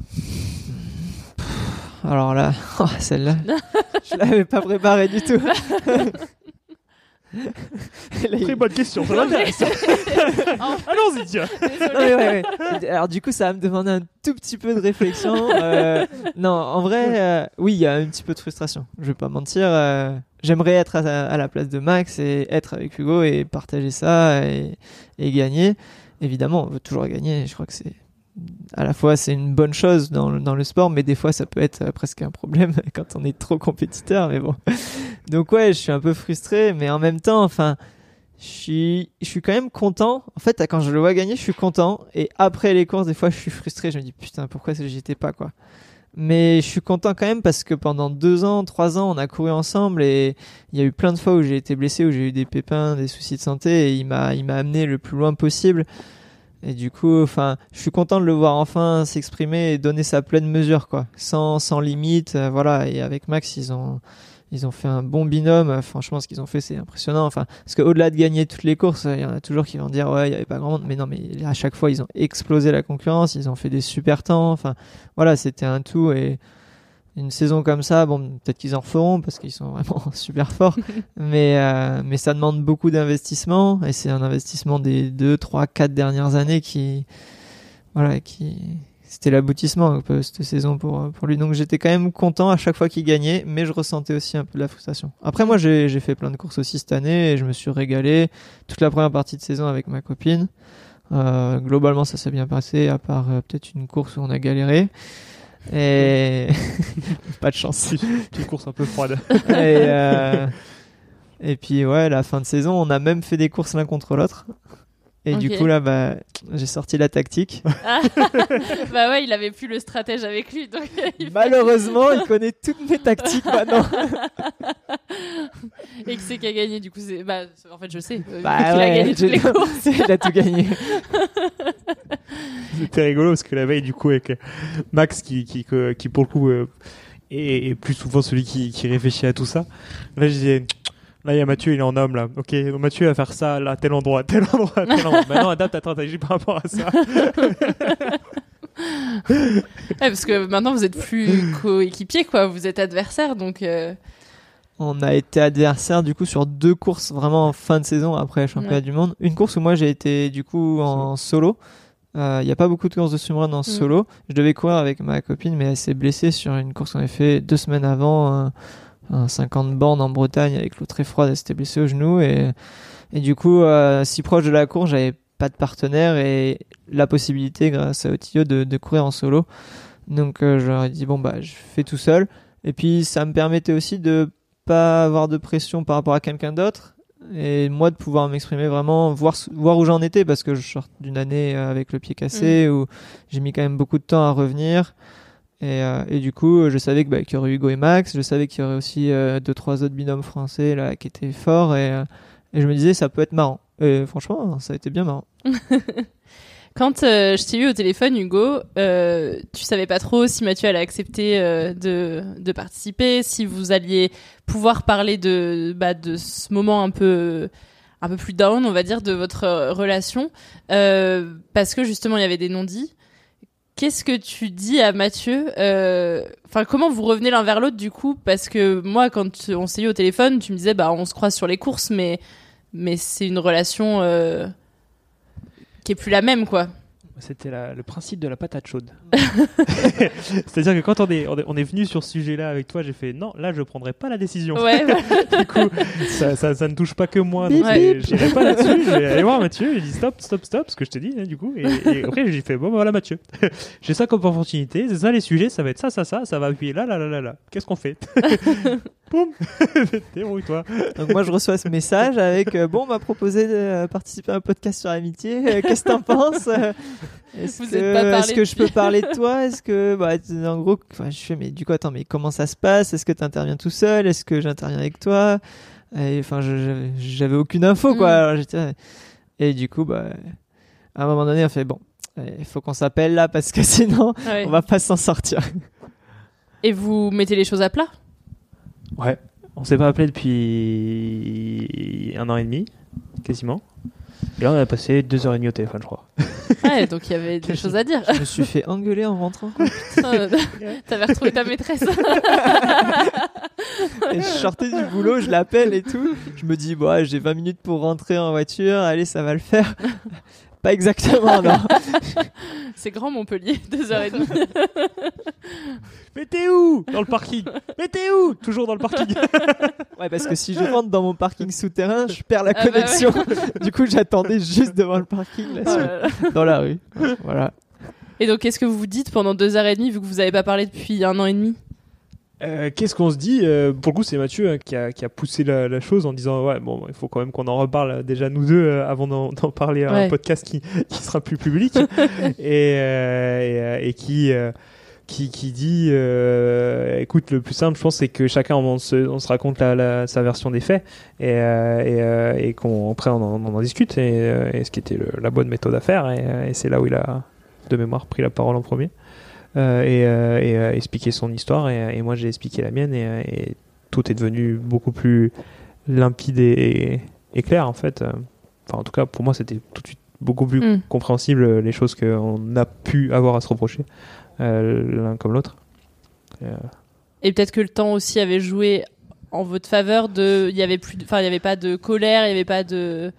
Alors là oh, celle-là je l'avais pas préparée du tout Là, il- Très bonne question, ça m'intéresse. Allons-y, tiens. Ouais, ouais. Alors du coup, ça va me demander un tout petit peu de réflexion. Euh, non, en vrai, euh, oui, il y a un petit peu de frustration. Je vais pas mentir. euh, J'aimerais être à, à la place de Max et être avec Hugo et partager ça et, et gagner. Évidemment, on veut toujours gagner. Je crois que c'est à la fois c'est une bonne chose dans le, dans le sport, mais des fois ça peut être euh, presque un problème quand on est trop compétiteur. Mais bon, donc ouais, je suis un peu frustré, mais en même temps, enfin, je suis, je suis quand même content. En fait, quand je le vois gagner, je suis content. Et après les courses, des fois, je suis frustré. Je me dis putain, pourquoi j'y étais pas quoi. Mais je suis content quand même parce que pendant deux ans, trois ans, on a couru ensemble et il y a eu plein de fois où j'ai été blessé, où j'ai eu des pépins, des soucis de santé et il m'a, il m'a amené le plus loin possible. Et du coup, enfin, je suis content de le voir enfin s'exprimer et donner sa pleine mesure, quoi, sans, sans limite, euh, voilà. Et avec Max, ils ont, ils ont fait un bon binôme. Franchement, ce qu'ils ont fait, c'est impressionnant. Enfin, parce qu'au-delà de gagner toutes les courses, il y en a toujours qui vont dire ouais, il y avait pas grand monde. Mais non, mais à chaque fois, ils ont explosé la concurrence. Ils ont fait des super temps. Enfin, voilà, c'était un tout et une saison comme ça, bon, peut-être qu'ils en referont parce qu'ils sont vraiment super forts, mais euh, mais ça demande beaucoup d'investissement et c'est un investissement des deux, trois, quatre dernières années qui, voilà, qui c'était l'aboutissement peu, cette saison pour, pour lui. Donc j'étais quand même content à chaque fois qu'il gagnait, mais je ressentais aussi un peu de la frustration. Après, moi, j'ai j'ai fait plein de courses aussi cette année et je me suis régalé toute la première partie de saison avec ma copine. Euh, globalement, ça s'est bien passé, à part euh, peut-être une course où on a galéré. Et pas de chance. Une course un peu froide. et, euh, et puis ouais, la fin de saison, on a même fait des courses l'un contre l'autre. Et du coup là, bah, j'ai sorti la tactique. Ah. bah ouais, il avait plus le stratège avec lui. Donc il Malheureusement, il connaît toutes mes tactiques maintenant. Et qui c'est qui a gagné du coup c'est... Bah, en fait, je sais. euh, Bah qu'il a ouais, gagné toutes les courses. il a tout gagné. C'était rigolo parce que la veille, du coup, avec Max qui, qui, qui pour le coup, euh, est, est plus souvent celui qui, qui réfléchit à tout ça. Là, je disais, là, il y a Mathieu, il est en homme, là. Ok, donc Mathieu va faire ça, là, tel endroit, tel endroit, tel endroit. Maintenant, adapte ta stratégie par rapport à ça. Ouais, parce que maintenant vous êtes plus coéquipiers, quoi. Vous êtes adversaires, donc. euh, On a été adversaire du coup sur deux courses vraiment en fin de saison après le championnat Ouais. du monde. Une course où moi j'ai été du coup en solo. Il n'y a pas beaucoup de courses de swimrun en solo. Je devais courir avec ma copine, mais elle s'est blessée sur une course qu'on avait fait deux semaines avant, un, un 50 bornes en Bretagne avec l'eau très froide. Elle s'était blessée au genou et, et du coup, euh, si proche de la course, j'avais pas de partenaire et la possibilité, grâce à Otio, de, de courir en solo. Donc euh, je leur ai dit bon bah je fais tout seul. Et puis ça me permettait aussi de pas avoir de pression par rapport à quelqu'un d'autre et moi de pouvoir m'exprimer vraiment, voir voir où j'en étais parce que je sors d'une année euh, avec le pied cassé où j'ai mis quand même beaucoup de temps à revenir. Et, euh, et du coup, je savais que, bah, qu'il y aurait Hugo et Max, je savais qu'il y aurait aussi euh, deux trois autres binômes français là qui étaient forts et, euh, et je me disais ça peut être marrant. Et franchement, ça a été bien marrant. Quand euh, je t'ai eu au téléphone, Hugo, euh, tu savais pas trop si Mathieu allait accepter euh, de, participer, si vous alliez pouvoir parler de, bah, de ce moment un peu, un peu plus down, on va dire, de votre euh, relation, parce que justement il y avait des non-dits. Qu'est-ce que tu dis à Mathieu Enfin, comment vous revenez l'un vers l'autre du coup? Parce que moi, quand on s'est eu au téléphone, tu me disais, bah, on se croise sur les courses, mais mais c'est une relation qui est plus la même, quoi. C'était le principe de la patate chaude. C'est-à-dire que quand on est, on est, on est venu sur ce sujet-là avec toi, j'ai fait non, là je prendrai pas la décision. Ouais, du coup, ça, ça, ça ne touche pas que moi. Donc bip. j'irai pas là-dessus. Je vais aller voir Mathieu. J'ai dit stop, stop, stop, ce que je te dis, hein, du coup. Et, et après, j'ai fait bon, bah, voilà Mathieu. j'ai ça comme opportunité. C'est ça les sujets. Ça va être ça, ça, ça. Ça va appuyer là, là, là, là, là. Qu'est-ce qu'on fait? Boum Débrouille-toi. Donc moi je reçois ce message avec euh, bon on m'a proposé de euh, participer à un podcast sur l'amitié. Euh, Qu'est-ce que t'en penses? Est-ce que, que je peux parler de toi? Est-ce que bah en gros enfin, je fais mais du coup attends mais comment ça se passe? Est-ce que tu interviens tout seul? Est-ce que j'interviens avec toi? Enfin j'avais aucune info quoi. Mm. Alors, et du coup bah à un moment donné on fait bon il faut qu'on s'appelle là parce que sinon Ouais. on va pas s'en sortir. Et vous mettez les choses à plat? Ouais. On s'est pas appelé depuis un an et demi, quasiment. Et là, on a passé deux heures et demie au téléphone, je crois. Ouais, donc il y avait des choses à dire. Je me suis fait engueuler en rentrant. Putain, T'avais retrouvé ta maîtresse. Et je sortais du boulot, je l'appelle et tout. Je me dis, j'ai 20 minutes pour rentrer en voiture, allez, ça va le faire. Pas exactement, non. C'est grand Montpellier, deux heures et demie. Mais t'es où? Dans le parking. Mais t'es où? Toujours dans le parking. Ouais, parce que si je rentre dans mon parking souterrain, je perds la Ah bah connexion. ouais. Du coup, j'attendais juste devant le parking, là, Oh sur- dans la rue. Voilà. Et donc, qu'est-ce que vous vous dites pendant deux heures et demie, vu que vous avez pas parlé depuis un an et demi? Euh, Qu'est-ce qu'on se dit Euh, Pour le coup, c'est Mathieu hein, qui, a, qui a poussé la, la chose en disant ouais bon, il faut quand même qu'on en reparle déjà nous deux euh, avant d'en parler à Ouais. un podcast qui, qui sera plus public. Et, et, et qui qui, qui dit euh, écoute le plus simple je pense c'est que chacun on se, on se raconte la, la- sa version des faits et, euh, et, euh, et qu'on après on en, on en discute. Et, et ce qui était le- la bonne méthode à faire et, c'est là où il a de mémoire pris la parole en premier et, euh, et, euh, expliquer son histoire et, et moi j'ai expliqué la mienne et, euh, tout est devenu beaucoup plus limpide et, clair en fait Euh, enfin en tout cas pour moi c'était tout de suite beaucoup plus Mm. compréhensible euh, les choses qu'on a pu avoir à se reprocher euh, l'un comme l'autre Et, euh, Et peut-être que le temps aussi avait joué en votre faveur. De, il y avait plus, de- enfin, il y avait pas de colère, il y avait pas de.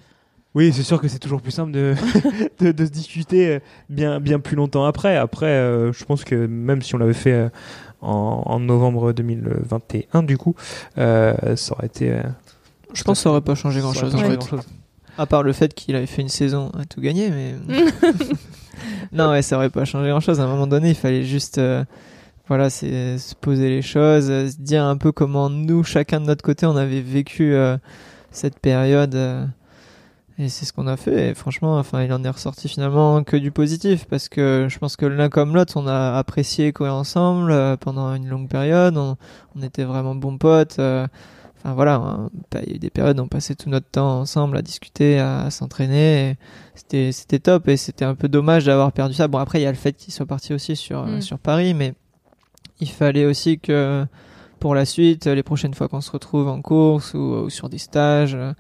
Oui, c'est sûr que c'est toujours plus simple de, de, de se discuter euh, bien, bien plus longtemps après. Après, euh, je pense que même si on l'avait fait euh, en, en novembre 2021, du coup, euh, ça aurait été. euh, Je pense que ça aurait pas changé grand chose. À part le fait qu'il avait fait une saison à tout gagner, mais. non, ouais, ça aurait pas changé grand chose. À un moment donné, il fallait juste. euh, voilà, c'est se poser les choses, se dire un peu comment nous, chacun de notre côté, on avait vécu euh, cette période. Et c'est ce qu'on a fait. Et franchement, enfin, il en est ressorti finalement que du positif parce que je pense que l'un comme l'autre, on a apprécié courir ensemble euh, pendant une longue période. On, on était vraiment bons potes. euh, Enfin voilà, on- bah, il y a eu des périodes où on passait tout notre temps ensemble à discuter, à, à s'entraîner. C'était c'était top et c'était un peu dommage d'avoir perdu ça. Bon après il y a le fait qu'il soit parti aussi sur Mm. sur Paris, mais il fallait aussi que pour la suite, les prochaines fois qu'on se retrouve en course ou, ou sur des stages, euh,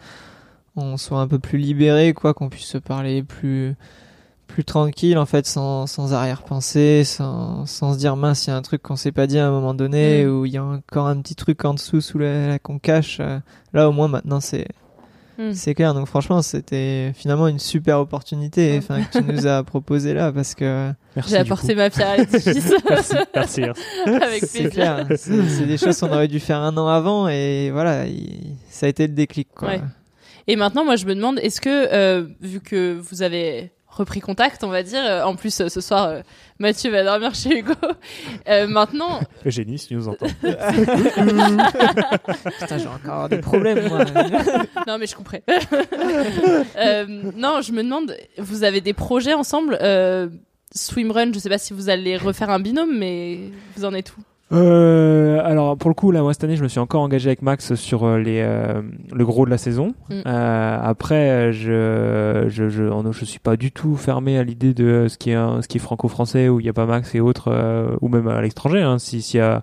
on soit un peu plus libéré, quoi, qu'on puisse se parler plus plus tranquille en fait sans, sans arrière-pensée sans, sans se dire mince il y a un truc qu'on s'est pas dit à un moment donné Mm. ou il y a encore un petit truc en dessous sous la, la- qu'on cache euh, là au moins maintenant c'est Mm. c'est clair donc franchement c'était finalement une super opportunité enfin que tu nous as proposé là parce que J'ai apporté coup. ma pierre à l'édifice. Merci, merci. Avec c'est plaisir. clair c'est des choses qu'on aurait dû faire un an avant et voilà il- ça a été le déclic quoi Ouais. Et maintenant, moi, je me demande, est-ce que, euh, vu que vous avez repris contact, on va dire, euh, en plus, euh, ce soir, euh, Mathieu va dormir chez Hugo, euh, maintenant, Eugénie, si tu nous entends. Putain, j'ai encore des problèmes moi non, mais je comprends. Euh, non, je me demande, vous avez des projets ensemble euh, Swimrun, je sais pas si vous allez refaire un binôme, mais vous en êtes où? Euh, alors pour le coup là moi cette année je me suis encore engagé avec Max sur euh, les euh, le gros de la saison. Mm. Euh, après je je je je suis pas du tout fermé à l'idée de ce qui est un- ce qui est franco-français où il y a pas Max et autres euh, ou même à l'étranger hein, si s'il y a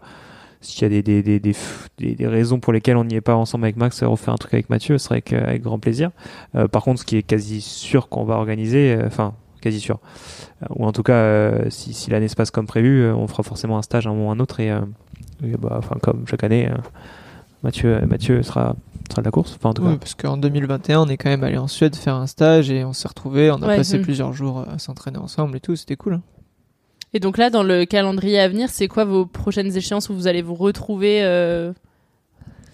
s'il y a des des, des, des, des- raisons pour lesquelles on n'y est pas ensemble avec Max, euh, refaire un truc avec Mathieu, ce serait avec, avec grand plaisir. Euh, par contre, ce qui est quasi sûr qu'on va organiser, euh, enfin, quasi sûr, euh, ou en tout cas, euh, si, si l'année se passe comme prévu, euh, on fera forcément un stage à un moment ou à un autre, et, euh, et bah, enfin, comme chaque année, Mathieu, Mathieu sera, sera de la course. Enfin, en tout Oui, cas, parce qu'en 2021, on est quand même allé en Suède faire un stage et on s'est retrouvés, on a Ouais, passé mm. plusieurs jours à s'entraîner ensemble et tout, c'était cool. hein. Et donc là, dans le calendrier à venir, c'est quoi vos prochaines échéances où vous allez vous retrouver euh,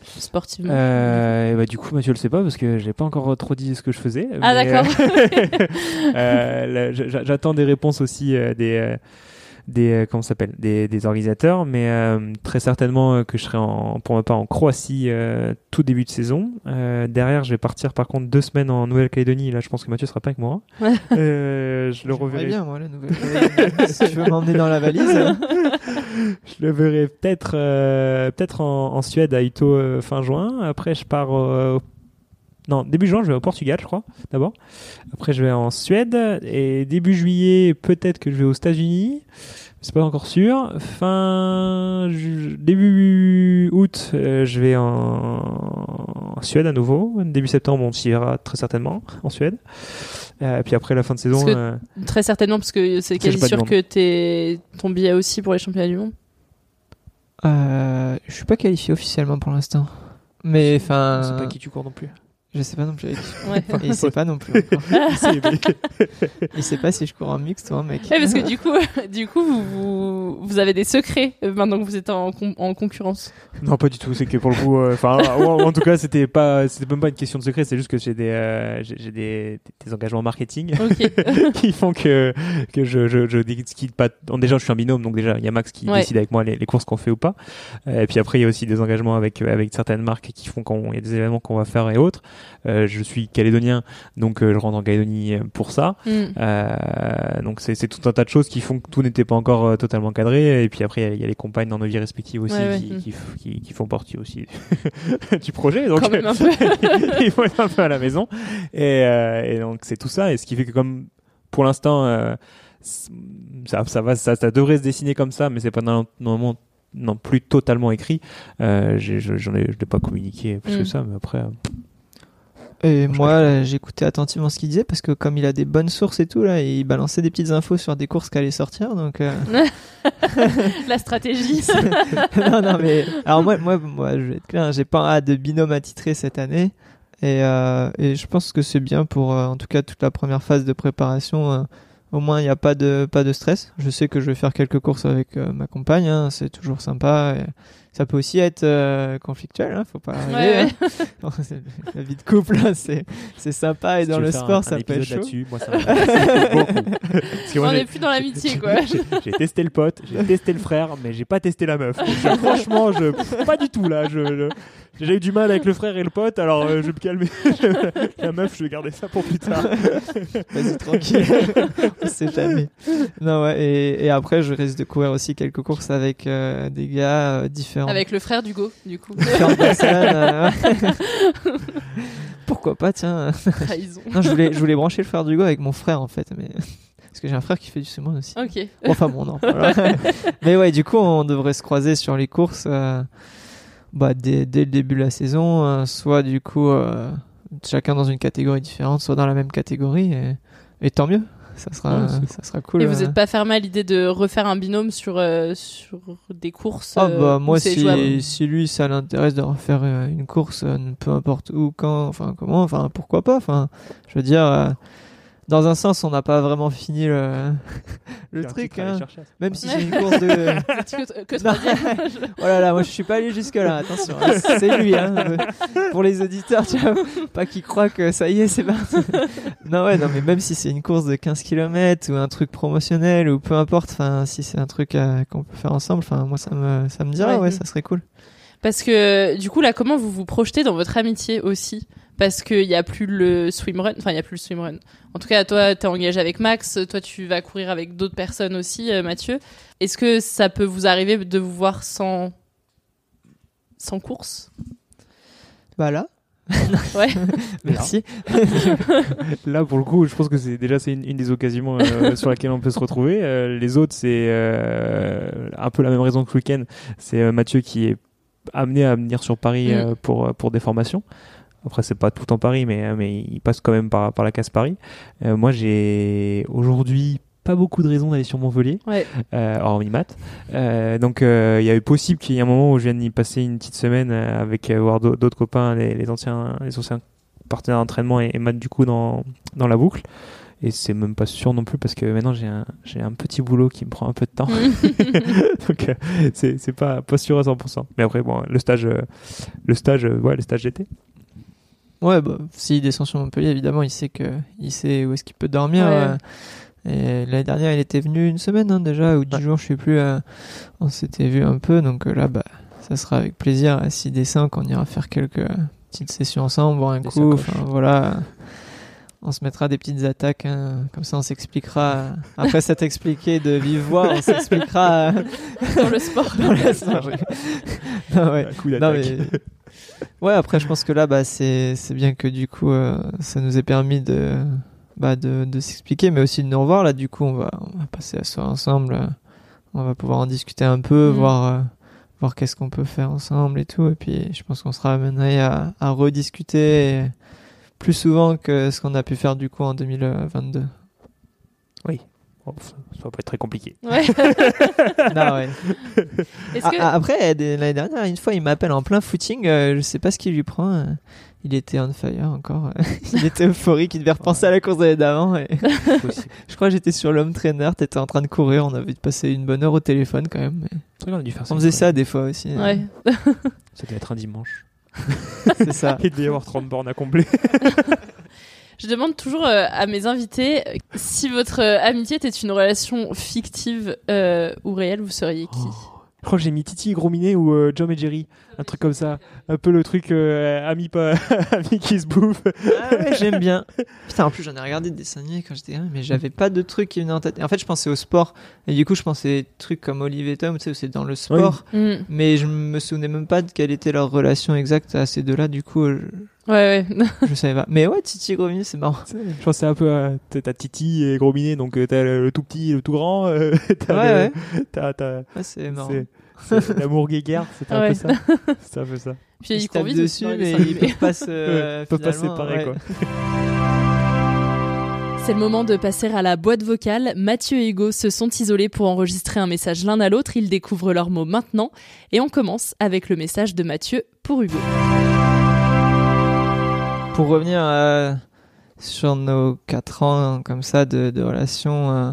sportivement Euh, et bah, du coup, Mathieu le sait pas parce que j'ai pas encore trop dit ce que je faisais. Ah, mais, d'accord. euh, euh, J'attends des réponses aussi euh, des euh, des euh, comment s'appelle des, des organisateurs, mais euh, très certainement euh, que je serai en, pour ma part en Croatie euh, tout début de saison. Euh, derrière, je vais partir par contre deux semaines en Nouvelle-Calédonie. Là, je pense que Mathieu sera pas avec moi. Euh, je le reverrai. bien, moi, la nouvelle. si tu veux m'emmener dans la valise. Je le verrai peut-être euh, peut-être en, Suède à Ito euh, fin juin. Après, je pars au- non début juin, je vais au Portugal, je crois d'abord. Après, je vais en Suède et début juillet, peut-être que je vais aux États-Unis. C'est pas encore sûr. Fin début août, euh, je vais en... en Suède à nouveau. Début septembre, on s'y ira très certainement en Suède. Euh, puis après la fin de saison. Parce que- euh, Très certainement, parce que c'est quasi sûr que t'es ton billet aussi pour les championnats du monde. Euh, je suis pas qualifié officiellement pour l'instant. Mais enfin. je sais pas qui tu cours non plus. Je sais pas non plus. avec- Ouais. Et il sait pas non plus. encore. il sait pas si je cours en mixte ou en mec. Ouais, parce que du coup, du coup, vous, vous, vous avez des secrets euh, maintenant que vous êtes en, con- en concurrence. Non, pas du tout. C'est que pour le coup, euh, enfin, en, en tout cas, c'était pas, c'était même pas une question de secret. C'est juste que j'ai des, euh, j'ai des, des engagements marketing Ok. qui font que que je je, je décide pas. bon, déjà, je suis un binôme, donc déjà, il y a Max qui Ouais. décide avec moi les, les courses qu'on fait ou pas. Et puis après, il y a aussi des engagements avec avec certaines marques qui font qu'on, il y a des événements qu'on va faire et autres. Euh, je suis calédonien, donc euh, je rentre en Calédonie pour ça. Mm. Euh, donc c'est tout un tas de choses qui font que tout n'était pas encore totalement cadré. Et puis après, il y a- il y, a les compagnes dans nos vies respectives aussi Ouais, ouais. qui, Mm. qui, f- qui, qui font partie aussi du projet. Donc il faut être un peu à la maison. Et, et donc c'est tout ça. Et ce qui fait que comme pour l'instant, euh, ça, ça va, ça, ça devrait se dessiner comme ça, mais c'est pas normalement non plus totalement écrit. Euh, j'en ai, je l'ai pas communiqué plus Mm. que ça, mais après. euh, Et moi, j'écoutais attentivement ce qu'il disait parce que comme il a des bonnes sources et tout, là, il balançait des petites infos sur des courses qui allaient sortir. Donc, euh, La stratégie. non, non, mais alors moi, moi, moi, je vais être clair, hein, j'ai pas hâte de binôme attitré cette année. Et, euh, et je pense que c'est bien pour, euh, en tout cas, toute la première phase de préparation. euh, au moins, il n'y a pas de, pas de stress. Je sais que je vais faire quelques courses avec euh, ma compagne. hein, c'est toujours sympa. Ça peut aussi être euh, conflictuel. Hein, faut pas arriver. Ouais, hein. C'est- la vie de couple, hein, c'est c'est sympa. Et Si dans le sport, un- ça un peut être chaud. là-dessus, moi, ça m'intéresse beaucoup. Parce que moi, On j'ai- n'est plus dans l'amitié, quoi. J'ai testé le pote, j'ai testé le frère, mais j'ai pas testé la meuf. Donc, franchement, je pas du tout là. Je, je- j'ai déjà eu du mal avec le frère et le pote, alors euh, je vais me calmer. la meuf, je vais garder ça pour plus tard. Vas-y, tranquille. On sait jamais. Non, ouais. Et, et après, je risque de courir aussi quelques courses avec euh, des gars euh, différents. Avec le frère d'Hugo, du coup. différentes personnes. Pourquoi pas, tiens. Trahison. Non, je voulais, je voulais brancher le frère d'Hugo avec mon frère, en fait. Mais... Parce que j'ai un frère qui fait du sumo aussi. Ok. Bon, enfin, bon, non. voilà. mais ouais, du coup, on devrait se croiser sur les courses euh, bah, dès, dès le début de la saison. euh, soit, du coup, euh, chacun dans une catégorie différente, soit dans la même catégorie. Et, et tant mieux. Ça sera, Ouais, c'est ça sera cool. Et vous euh. n'êtes pas fermé à l'idée de refaire un binôme sur, euh, sur des courses Ah euh, bah moi si, si lui ça l'intéresse de refaire euh, une course euh, peu importe où quand enfin comment enfin pourquoi pas enfin je veux dire euh, dans un sens on n'a pas vraiment fini le, truc hein. même si j'ai une course de que, que oh là là moi je suis pas allé jusque là attention hein, c'est lui hein. pour les auditeurs tu vois pas qu'ils croient que ça y est c'est parti non ouais non mais même si c'est une course de 15 km ou un truc promotionnel ou peu importe enfin si c'est un truc euh, qu'on peut faire ensemble enfin moi ça me ça me dirait Ouais. ouais ça serait cool Parce que du coup là, comment vous vous projetez dans votre amitié aussi? Parce qu'il n'y a plus le swimrun, enfin il n'y a plus le swimrun. En tout cas, toi, t'es engagé avec Max, toi tu vas courir avec d'autres personnes aussi, euh, Mathieu. Est-ce que ça peut vous arriver de vous voir sans sans course? Bah là Ouais. merci Là, pour le coup, je pense que c'est déjà c'est une, une des occasions euh, sur laquelle on peut se retrouver. Euh, les autres, c'est euh, un peu la même raison que le week-end. C'est euh, Mathieu qui est amené à venir sur Paris Mm. euh, pour pour des formations. Après, c'est pas tout en Paris, mais mais il passe quand même par par la case Paris. Euh, moi, j'ai aujourd'hui pas beaucoup de raisons d'aller sur Montpellier, Ouais. euh, hormis maths. Euh, donc, euh, il y a eu possible qu'il y ait un moment où je vienne y passer une petite semaine euh, avec euh, voir d'au- d'autres copains, les, les anciens les anciens partenaire d'entraînement et, et Matt du coup dans, dans la boucle. Et c'est même pas sûr non plus parce que maintenant j'ai un, j'ai un petit boulot qui me prend un peu de temps. Donc euh, c'est, c'est pas, pas sûr à 100%. Mais après, bon, le stage, euh, le stage, euh, ouais, le stage d'été. Ouais, bah, s'il descend sur Montpellier, évidemment, il sait que il sait où est-ce qu'il peut dormir. Ouais. euh, et l'année dernière, il était venu une semaine hein, déjà, ou dix jours, je sais plus. euh, on s'était vu un peu, donc euh, là, bah, ça sera avec plaisir. euh, S'il descend, qu'on ira faire quelques petites sessions ensemble, boire un Des coup. voilà. On se mettra des petites attaques, hein, comme ça on s'expliquera. Après s'être expliqué de vive voix, on s'expliquera dans le sport. dans le sport. non, ouais. Un coup Non, d'attaque. Ouais, après, je pense que là, bah, c'est c'est bien que du coup, euh, ça nous ait permis de, bah, de, de s'expliquer, mais aussi de nous revoir. Là, du coup, on va, on va passer à soir ensemble. euh, On va pouvoir en discuter un peu, Mhm. voir, euh, voir qu'est-ce qu'on peut faire ensemble et tout. Et puis, je pense qu'on sera amené à, à rediscuter plus souvent que ce qu'on a pu faire du coup en 2022. Oui. Ça, ça va pas être très compliqué. Ouais. Non, ouais. Est-ce Ah, que- ah, après, l'année dernière, une fois, il m'appelle en plein footing. euh, je sais pas ce qui lui prend. euh, il était on fire encore. il était euphorique. Il devait repenser à la course de l'année d'avant. et- je crois que j'étais sur l'homme trainer. T'étais en train de courir. On avait passé une bonne heure au téléphone quand même. mais C'est vrai qu'on a dû faire ça. On faisait ça des fois aussi. euh, Ouais. Ça devait être un dimanche. C'est ça. Il devait y avoir 30 bornes à combler. Je demande toujours euh, à mes invités euh, si votre euh, amitié était une relation fictive euh, ou réelle, vous seriez qui? Je crois que j'ai mis Titi et ou euh, John et Jerry. Un truc comme ça. Un peu le truc euh, ami, pas, ami qui se bouffe. Ah ouais, j'aime bien. Putain, en plus, j'en ai regardé des dessins animés quand j'étais gamin, mais j'avais pas de trucs qui venaient en tête. Et en fait, je pensais au sport. Et du coup, je pensais trucs comme Olive et Tom, tu sais, où c'est dans le sport. Mm. Mais je me souvenais même pas de quelle était leur relation exacte à ces deux-là. Du coup, je, Ouais, ouais. je savais pas. Mais ouais, Titi Grovini, c'est marrant. Je pensais un peu à t'as t'as Titi et Gros Minet, donc euh, t'as le, le tout petit et le tout grand. euh, t'as Ouais, le- t'as- t'as- Ouais, c'est marrant. l'amour guéguerre, c'était un Ouais. peu ça. C'est un peu ça. Puis Ils ils courent vite dessus, mais ils peuvent pas se. Peuvent pas finalement, séparer, ouais. quoi. C'est le moment de passer à la boîte vocale. Mathieu et Hugo se sont isolés pour enregistrer un message l'un à l'autre. Ils découvrent leurs mots maintenant. Et on commence avec le message de Mathieu pour Hugo. pour revenir euh, sur nos quatre ans comme ça de, de relations euh,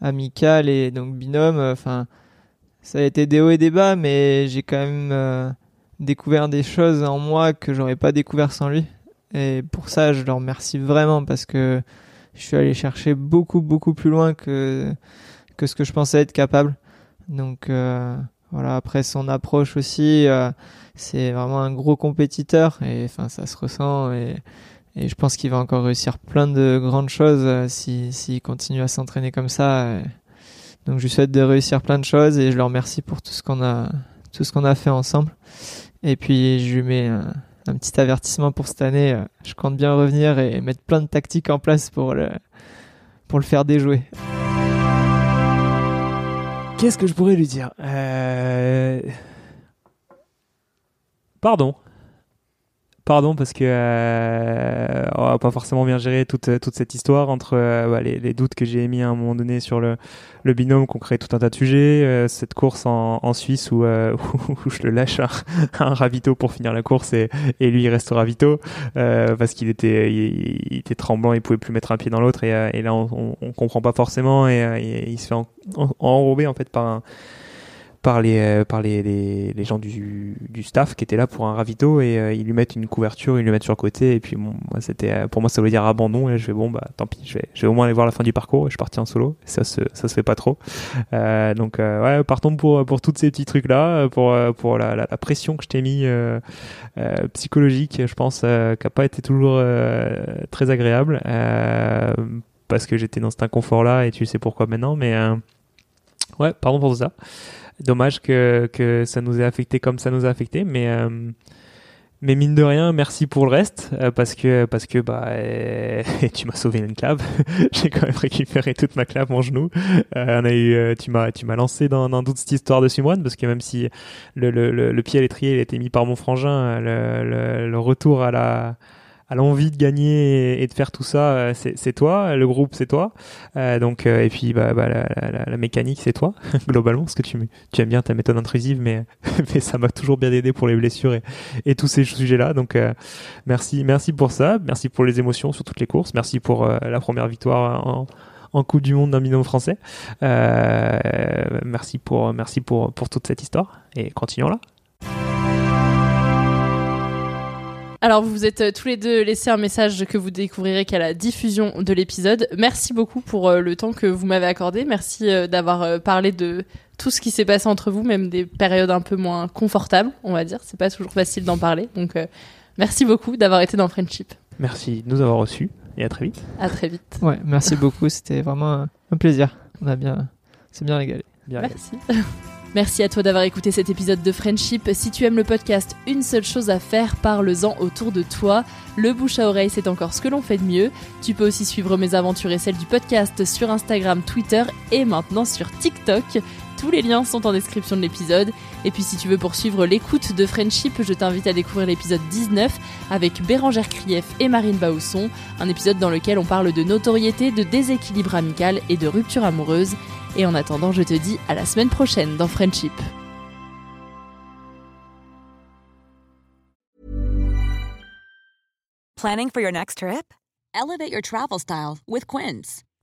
amicales et donc binôme, enfin ça a été des hauts et des bas, mais j'ai quand même euh, découvert des choses en moi que j'aurais pas découvert sans lui. Et pour ça, je le remercie vraiment parce que je suis allé chercher beaucoup beaucoup plus loin que que ce que je pensais être capable. Donc euh, voilà, après son approche aussi, euh, c'est vraiment un gros compétiteur et enfin ça se ressent et, et je pense qu'il va encore réussir plein de grandes choses euh, si s'il continue à s'entraîner comme ça. Et donc je lui souhaite de réussir plein de choses et je le remercie pour tout ce qu'on a tout ce qu'on a fait ensemble. Et puis je lui mets un, un petit avertissement pour cette année. euh, Je compte bien revenir et mettre plein de tactiques en place pour le pour le faire déjouer. Qu'est-ce que je pourrais lui dire? Euh, Pardon. Pardon parce que euh, on va pas forcément bien gérer toute, toute cette histoire entre euh, bah, les, les doutes que j'ai émis à un moment donné sur le, le binôme, qu'on crée tout un tas de sujets, euh, cette course en, en Suisse où, euh, où je le lâche un, un ravito pour finir la course et, et lui il reste au ravito euh, parce qu'il était il, il était tremblant, il pouvait plus mettre un pied dans l'autre et, euh, et là on, on, on comprend pas forcément et, euh, et il se fait en, en- enrober en fait par un par les euh, par les, les, les gens du, du staff qui étaient là pour un ravito et euh, ils lui mettent une couverture, ils lui mettent sur le côté et puis bon moi c'était euh, pour moi ça voulait dire abandon et je vais bon bah tant pis je vais je vais au moins aller voir la fin du parcours et je suis parti en solo. Ça se ça se fait pas trop. Euh, donc euh, ouais partons pour pour tous ces petits trucs là pour pour la, la, la pression que je t'ai mis psychologique je pense qui a pas été toujours très agréable parce que j'étais dans cet inconfort là et tu sais pourquoi maintenant mais euh, ouais pardon pour tout ça dommage que, que ça nous ait affecté comme ça nous a affecté mais euh, mais mine de rien merci pour le reste euh, parce que parce que bah tu m'as sauvé une clave. J'ai quand même récupéré toute ma clave mon genou. Euh, on a eu tu m'as tu m'as lancé dans, dans toute cette histoire de Simone parce que même si le, le, le, pied à l'étrier a été mis par mon frangin le retour à la à l'envie de gagner et, de faire tout ça, euh, c'est toi, le groupe c'est toi, Euh, donc euh, et puis bah, bah, la, mécanique c'est toi globalement parce que tu aimes bien ta méthode intrusive, mais ça m'a toujours bien aidé pour les blessures et, tous ces sujets là, donc merci merci pour ça, merci pour les émotions sur toutes les courses, merci pour la première victoire en Coupe du Monde d'un binôme français. Merci pour merci pour pour toute cette histoire. Et continuons là. Alors, vous vous êtes euh, tous les deux laissé un message que vous découvrirez qu'à la diffusion de l'épisode. Merci beaucoup pour euh, le temps que vous m'avez accordé. Merci euh, d'avoir parlé de tout ce qui s'est passé entre vous, même des périodes un peu moins confortables, on va dire. C'est pas toujours facile d'en parler. Donc, euh, merci beaucoup d'avoir été dans Friendship. Merci de nous avoir reçus et à très vite. À très vite. Ouais, merci beaucoup, c'était vraiment un, un plaisir. On a bien, c'est bien régalé. Bien Merci. Merci à toi d'avoir écouté cet épisode de Friendship. Si tu aimes le podcast, une seule chose à faire, parle-en autour de toi. Le bouche à oreille, c'est encore ce que l'on fait de mieux. Tu peux aussi suivre mes aventures et celles du podcast sur Instagram, Twitter et maintenant sur TikTok. Tous les liens sont en description de l'épisode. Et puis si tu veux poursuivre l'écoute de Friendship, je t'invite à découvrir l'épisode 19 avec Bérangère Krief et Marine Bausson, un épisode dans lequel on parle de notoriété, de déséquilibre amical et de rupture amoureuse. Et en attendant, je te dis à la semaine prochaine dans Friendship. Planning for your next trip? Elevate your travel style with Quince.